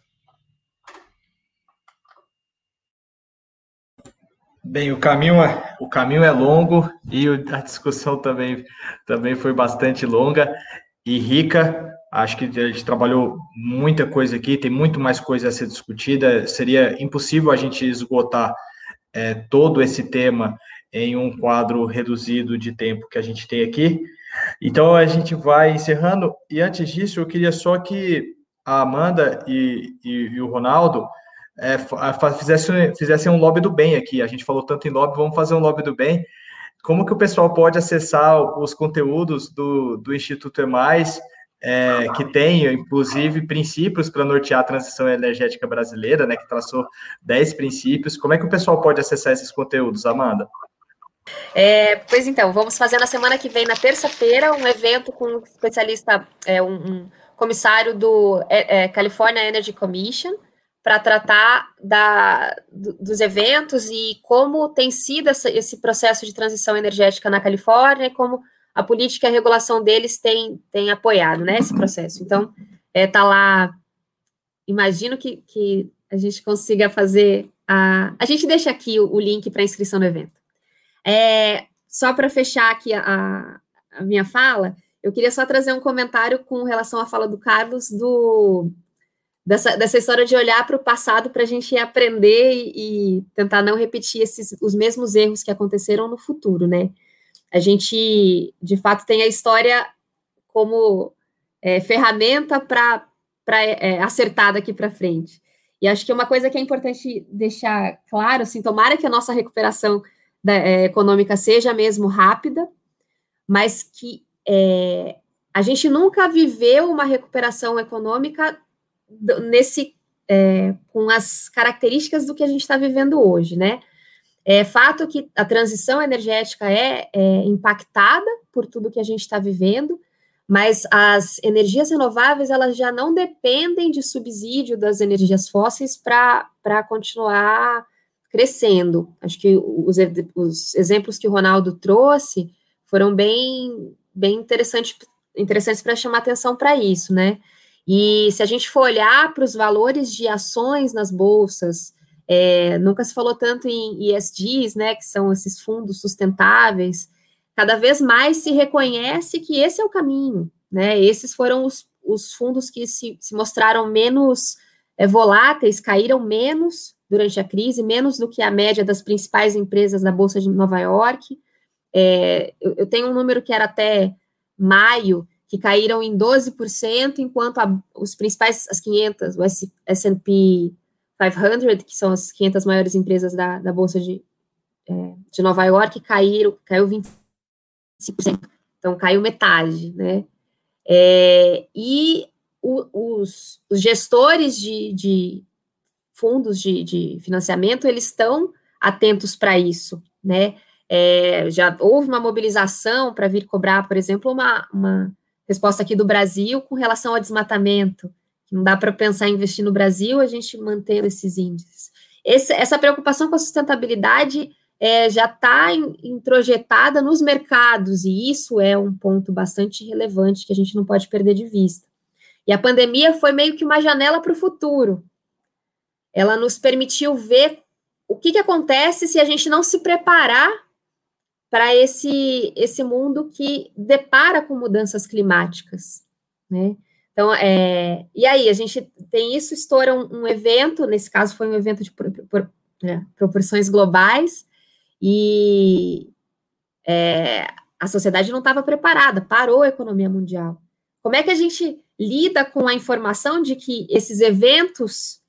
Bem, o caminho é, o caminho é longo e a discussão também, também foi bastante longa e rica. Acho que a gente trabalhou muita coisa aqui, tem muito mais coisa a ser discutida. Seria impossível a gente esgotar é, todo esse tema em um quadro reduzido de tempo que a gente tem aqui. Então a gente vai encerrando. E antes disso, eu queria só que a Amanda e, e, e o Ronaldo é, fizessem, fizessem um lobby do bem aqui. A gente falou tanto em lobby, vamos fazer um lobby do bem. Como que o pessoal pode acessar os conteúdos do, do Instituto EMAIS, é, que tem, inclusive, princípios para nortear a transição energética brasileira, né, que traçou 10 princípios. Como é que o pessoal pode acessar esses conteúdos, Amanda? É, pois então, vamos fazer na semana que vem, na terça-feira, um evento com um especialista, é, um, um comissário do é, é California Energy Commission, para tratar da, dos eventos e como tem sido essa, esse processo de transição energética na Califórnia e como a política e a regulação deles tem, tem apoiado né, esse processo. Então, está é, tá lá. Imagino que, que a gente consiga fazer. A, a gente deixa aqui o, o link para inscrição no evento. É, só para fechar aqui a, a minha fala, eu queria só trazer um comentário com relação à fala do Carlos do dessa, dessa história de olhar para o passado para a gente aprender e, e, tentar não repetir esses, os mesmos erros que aconteceram no futuro, né? A gente, de fato, tem a história como é, ferramenta para é, acertar daqui para frente. E acho que uma coisa que é importante deixar claro, assim, tomara que a nossa recuperação da, é, econômica seja mesmo rápida, mas que é, a gente nunca viveu uma recuperação econômica nesse é, com as características do que a gente está vivendo hoje, né? É fato que a transição energética é, é impactada por tudo que a gente está vivendo, mas as energias renováveis elas já não dependem de subsídio das energias fósseis para continuar crescendo. Acho que os, os, exemplos que o Ronaldo trouxe foram bem, bem interessantes, interessantes para chamar atenção para isso, né? E se a gente for olhar para os valores de ações nas bolsas, é, nunca se falou tanto em ESGs, né, que são esses fundos sustentáveis, cada vez mais se reconhece que esse é o caminho, né? Esses foram os, os fundos que se, se mostraram menos é, voláteis, caíram menos durante a crise, menos do que a média das principais empresas da Bolsa de Nova York. É, eu, eu, tenho um número que era até maio, que caíram em 12%, enquanto a, os principais, as 500, o S&P 500, que são as 500 maiores empresas da, da Bolsa de, é, de Nova York, caíram, caiu 25%. Então, caiu metade, né? É, e o, os, os, gestores de, de fundos de, de, financiamento, eles estão atentos para isso, né? É, já houve uma mobilização para vir cobrar, por exemplo, uma, uma resposta aqui do Brasil com relação ao desmatamento. Não dá para pensar em investir no Brasil a gente mantendo esses índices. Esse, essa preocupação com a sustentabilidade é, já está introjetada nos mercados, e isso é um ponto bastante relevante que a gente não pode perder de vista. E a pandemia foi meio que uma janela para o futuro. Ela nos permitiu ver o que, que acontece se a gente não se preparar para esse, esse mundo que depara com mudanças climáticas, né? Então, é, e aí, a gente tem isso, estoura um, um evento, nesse caso foi um evento de por, por, é, proporções globais, e é, a sociedade não estava preparada, parou a economia mundial. Como é que a gente lida com a informação de que esses eventos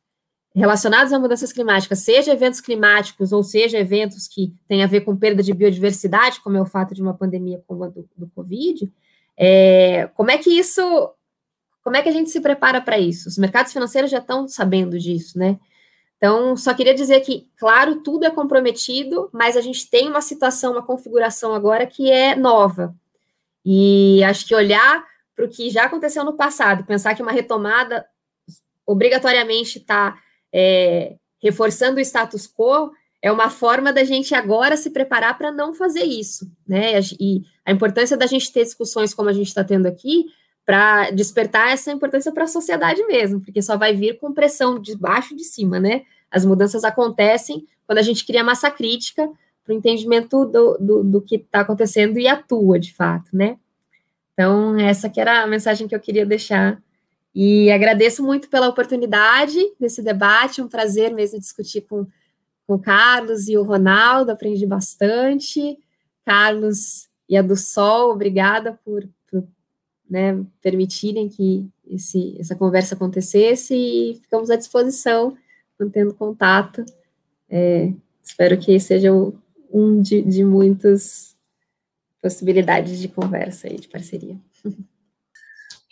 relacionados a mudanças climáticas, seja eventos climáticos ou seja eventos que têm a ver com perda de biodiversidade, como é o fato de uma pandemia como a do, do Covid, é, como é que isso, como é que a gente se prepara para isso? Os mercados financeiros já estão sabendo disso, né? Então, só queria dizer que, claro, tudo é comprometido, mas a gente tem uma situação, uma configuração agora que é nova. E acho que olhar para o que já aconteceu no passado, pensar que uma retomada obrigatoriamente está é, reforçando o status quo, é uma forma da gente agora se preparar para não fazer isso, né? E a importância da gente ter discussões como a gente está tendo aqui, para despertar essa importância para a sociedade mesmo, porque só vai vir com pressão de baixo e de cima, né? As mudanças acontecem quando a gente cria massa crítica para o entendimento do, do, do que está acontecendo e atua de fato, né? Então, essa que era a mensagem que eu queria deixar. E agradeço muito pela oportunidade desse debate, um prazer mesmo discutir com, com o Carlos e o Ronaldo, aprendi bastante. Carlos e a do Sol, obrigada por, por né, permitirem que esse, essa conversa acontecesse e ficamos à disposição, mantendo contato. É, espero que seja um de, de muitas possibilidades de conversa e de parceria. [laughs]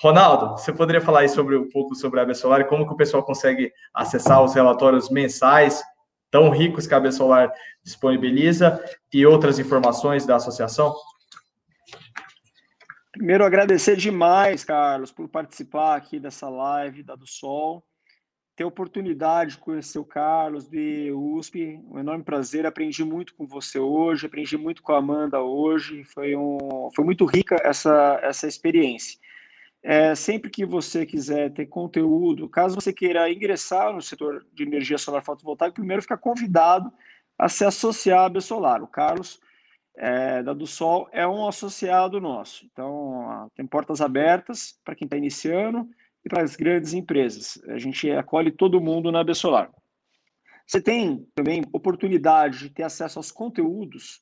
Ronaldo, você poderia falar aí sobre um pouco sobre a Solar e como que o pessoal consegue acessar os relatórios mensais tão ricos que a Solar disponibiliza e outras informações da associação? Primeiro, agradecer demais, Carlos, por participar aqui dessa live da do Sol. Ter a oportunidade de conhecer o Carlos, de USP, um enorme prazer. Aprendi muito com você hoje, aprendi muito com a Amanda hoje. Foi, um, foi muito rica essa, essa experiência. É, sempre que você quiser ter conteúdo, caso você queira ingressar no setor de energia solar fotovoltaica, primeiro fica convidado a se associar à Besolar. O Carlos é, da do Sol é um associado nosso. Então, tem portas abertas para quem está iniciando e para as grandes empresas. A gente acolhe todo mundo na Bessolar. Você tem também oportunidade de ter acesso aos conteúdos,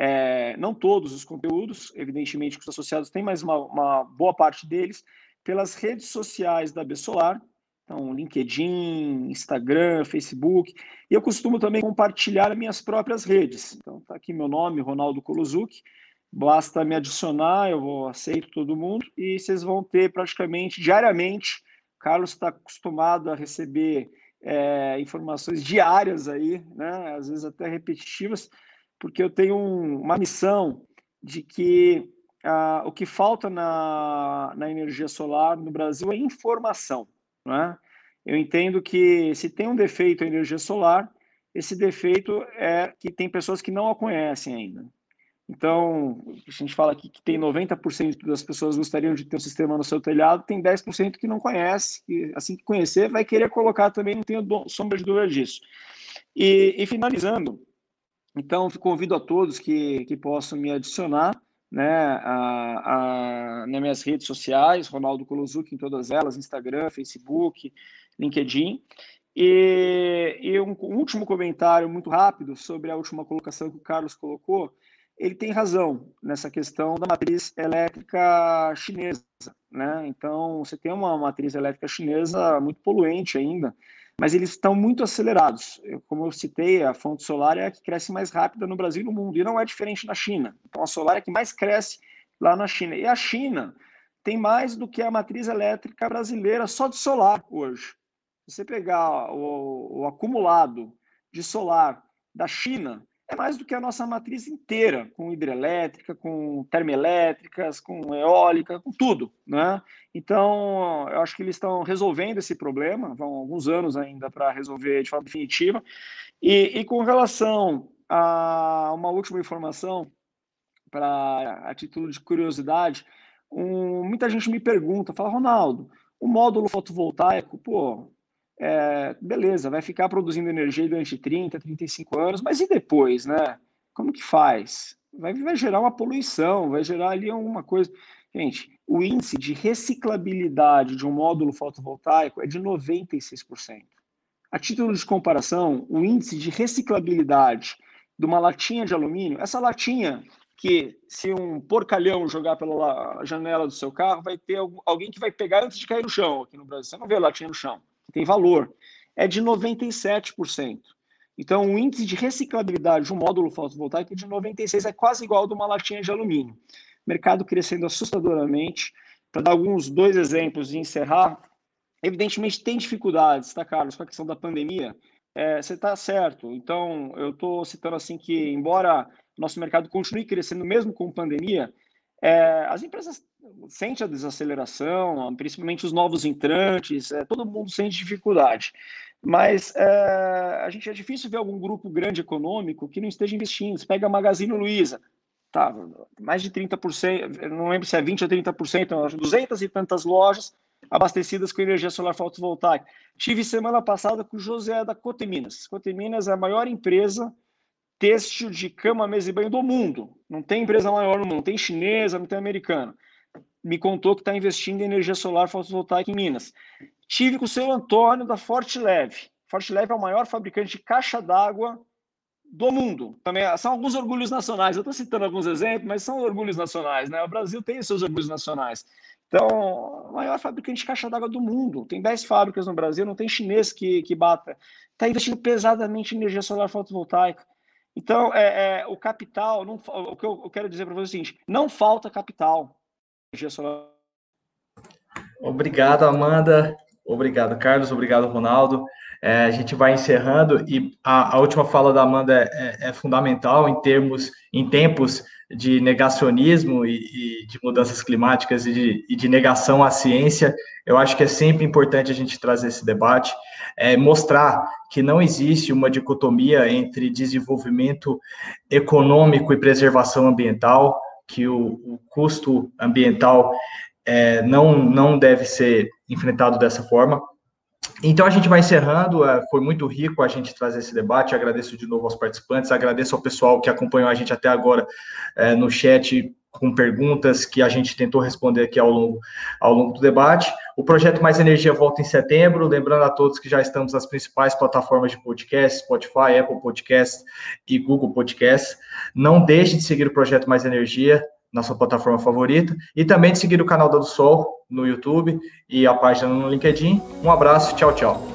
é, não todos os conteúdos, evidentemente que os associados têm, mas uma, uma boa parte deles, pelas redes sociais da Bessolar. Então, LinkedIn, Instagram, Facebook. E eu costumo também compartilhar minhas próprias redes. Então, está aqui meu nome, Ronaldo Kolozuki. Basta me adicionar, eu vou aceito todo mundo e vocês vão ter praticamente diariamente. Carlos está acostumado a receber é, informações diárias aí, né? Às vezes até repetitivas, porque eu tenho um, uma missão de que ah, o que falta na, na energia solar no Brasil é informação. Não é? Eu entendo que se tem um defeito a energia solar, esse defeito é que tem pessoas que não a conhecem ainda. Então, a gente fala aqui que tem 90% das pessoas gostariam de ter um sistema no seu telhado, tem 10% que não conhece, e assim que conhecer, vai querer colocar também, não tenho sombra de dúvida disso. E, e finalizando, então, convido a todos que, que possam me adicionar né, a, a, nas minhas redes sociais, Ronaldo Kolozuki em todas elas, Instagram, Facebook, LinkedIn. E, e um, um, último comentário muito rápido sobre a última colocação que o Carlos colocou. Ele tem razão nessa questão da matriz elétrica chinesa. Né? Então, você tem uma matriz elétrica chinesa muito poluente ainda, mas eles estão muito acelerados. Eu, como eu citei, a fonte solar é a que cresce mais rápida no Brasil e no mundo, e não é diferente na China. Então, a solar é a que mais cresce lá na China. E a China tem mais do que a matriz elétrica brasileira só de solar hoje. Se você pegar o, o acumulado de solar da China, é mais do que a nossa matriz inteira, com hidrelétrica, com termoelétricas, com eólica, com tudo, né? Então, eu acho que eles estão resolvendo esse problema, vão alguns anos ainda para resolver de forma definitiva. E, e, com relação a uma última informação, para a título de curiosidade, um, muita gente me pergunta, fala, Ronaldo, o módulo fotovoltaico, pô, é, beleza, vai ficar produzindo energia durante 30, 35 anos, mas e depois, né? Como que faz? Vai, vai gerar uma poluição, vai gerar ali alguma coisa. Gente, o índice de reciclabilidade de um módulo fotovoltaico é de 96%. A título de comparação, o índice de reciclabilidade de uma latinha de alumínio, essa latinha que se um porcalhão jogar pela janela do seu carro, vai ter alguém que vai pegar antes de cair no chão aqui no Brasil. Você não vê latinha no chão que tem valor, é de 97%. Então, o índice de reciclabilidade de um módulo fotovoltaico de 96%, é quase igual ao de uma latinha de alumínio. Mercado crescendo assustadoramente. Para dar alguns dois exemplos e encerrar, evidentemente tem dificuldades, tá, Carlos, com a questão da pandemia. É, você está certo. Então, eu estou citando assim que, embora nosso mercado continue crescendo mesmo com pandemia, é, as empresas sentem a desaceleração, principalmente os novos entrantes, é, todo mundo sente dificuldade. Mas é, a gente é difícil ver algum grupo grande econômico que não esteja investindo. Você pega a Magazine Luiza, tá, mais de 30%, não lembro se é 20% ou 30%, 200 e tantas lojas abastecidas com energia solar fotovoltaica. Tive semana passada com o José da Coteminas. Coteminas é a maior empresa têxtil de cama, mesa e banho do mundo. Não tem empresa maior no mundo, não tem chinesa, não tem americana. Me contou que está investindo em energia solar fotovoltaica em Minas. Tive com o seu Antônio da Forte Leve. Forte Leve é o maior fabricante de caixa d'água do mundo. Também são alguns orgulhos nacionais. Eu estou citando alguns exemplos, mas são orgulhos nacionais, né? O Brasil tem seus orgulhos nacionais. Então, maior fabricante de caixa d'água do mundo. Tem 10 fábricas no Brasil, não tem chinês que, que bata. Está investindo pesadamente em energia solar fotovoltaica. Então, é, é, o capital, não, o que eu, eu quero dizer para vocês é o seguinte: não falta capital. Obrigado, Amanda. Obrigado, Carlos. Obrigado, Ronaldo. É, a gente vai encerrando e a, a última fala da Amanda é, é, é fundamental em termos, em tempos de negacionismo e, e de mudanças climáticas e de, e de, negação à ciência, eu acho que é sempre importante a gente trazer esse debate, é, mostrar que não existe uma dicotomia entre desenvolvimento econômico e preservação ambiental, que o, o custo ambiental é, não, não deve ser enfrentado dessa forma. Então a gente vai encerrando, é, foi muito rico a gente trazer esse debate, agradeço de novo aos participantes, agradeço ao pessoal que acompanhou a gente até agora é, no chat com perguntas que a gente tentou responder aqui ao longo, ao longo do debate. O projeto Mais Energia volta em setembro, lembrando a todos que já estamos nas principais plataformas de podcast, Spotify, Apple Podcasts e Google Podcasts. Não deixe de seguir o projeto Mais Energia na sua plataforma favorita e também de seguir o canal da do Sol no YouTube e a página no LinkedIn. Um abraço, tchau, tchau.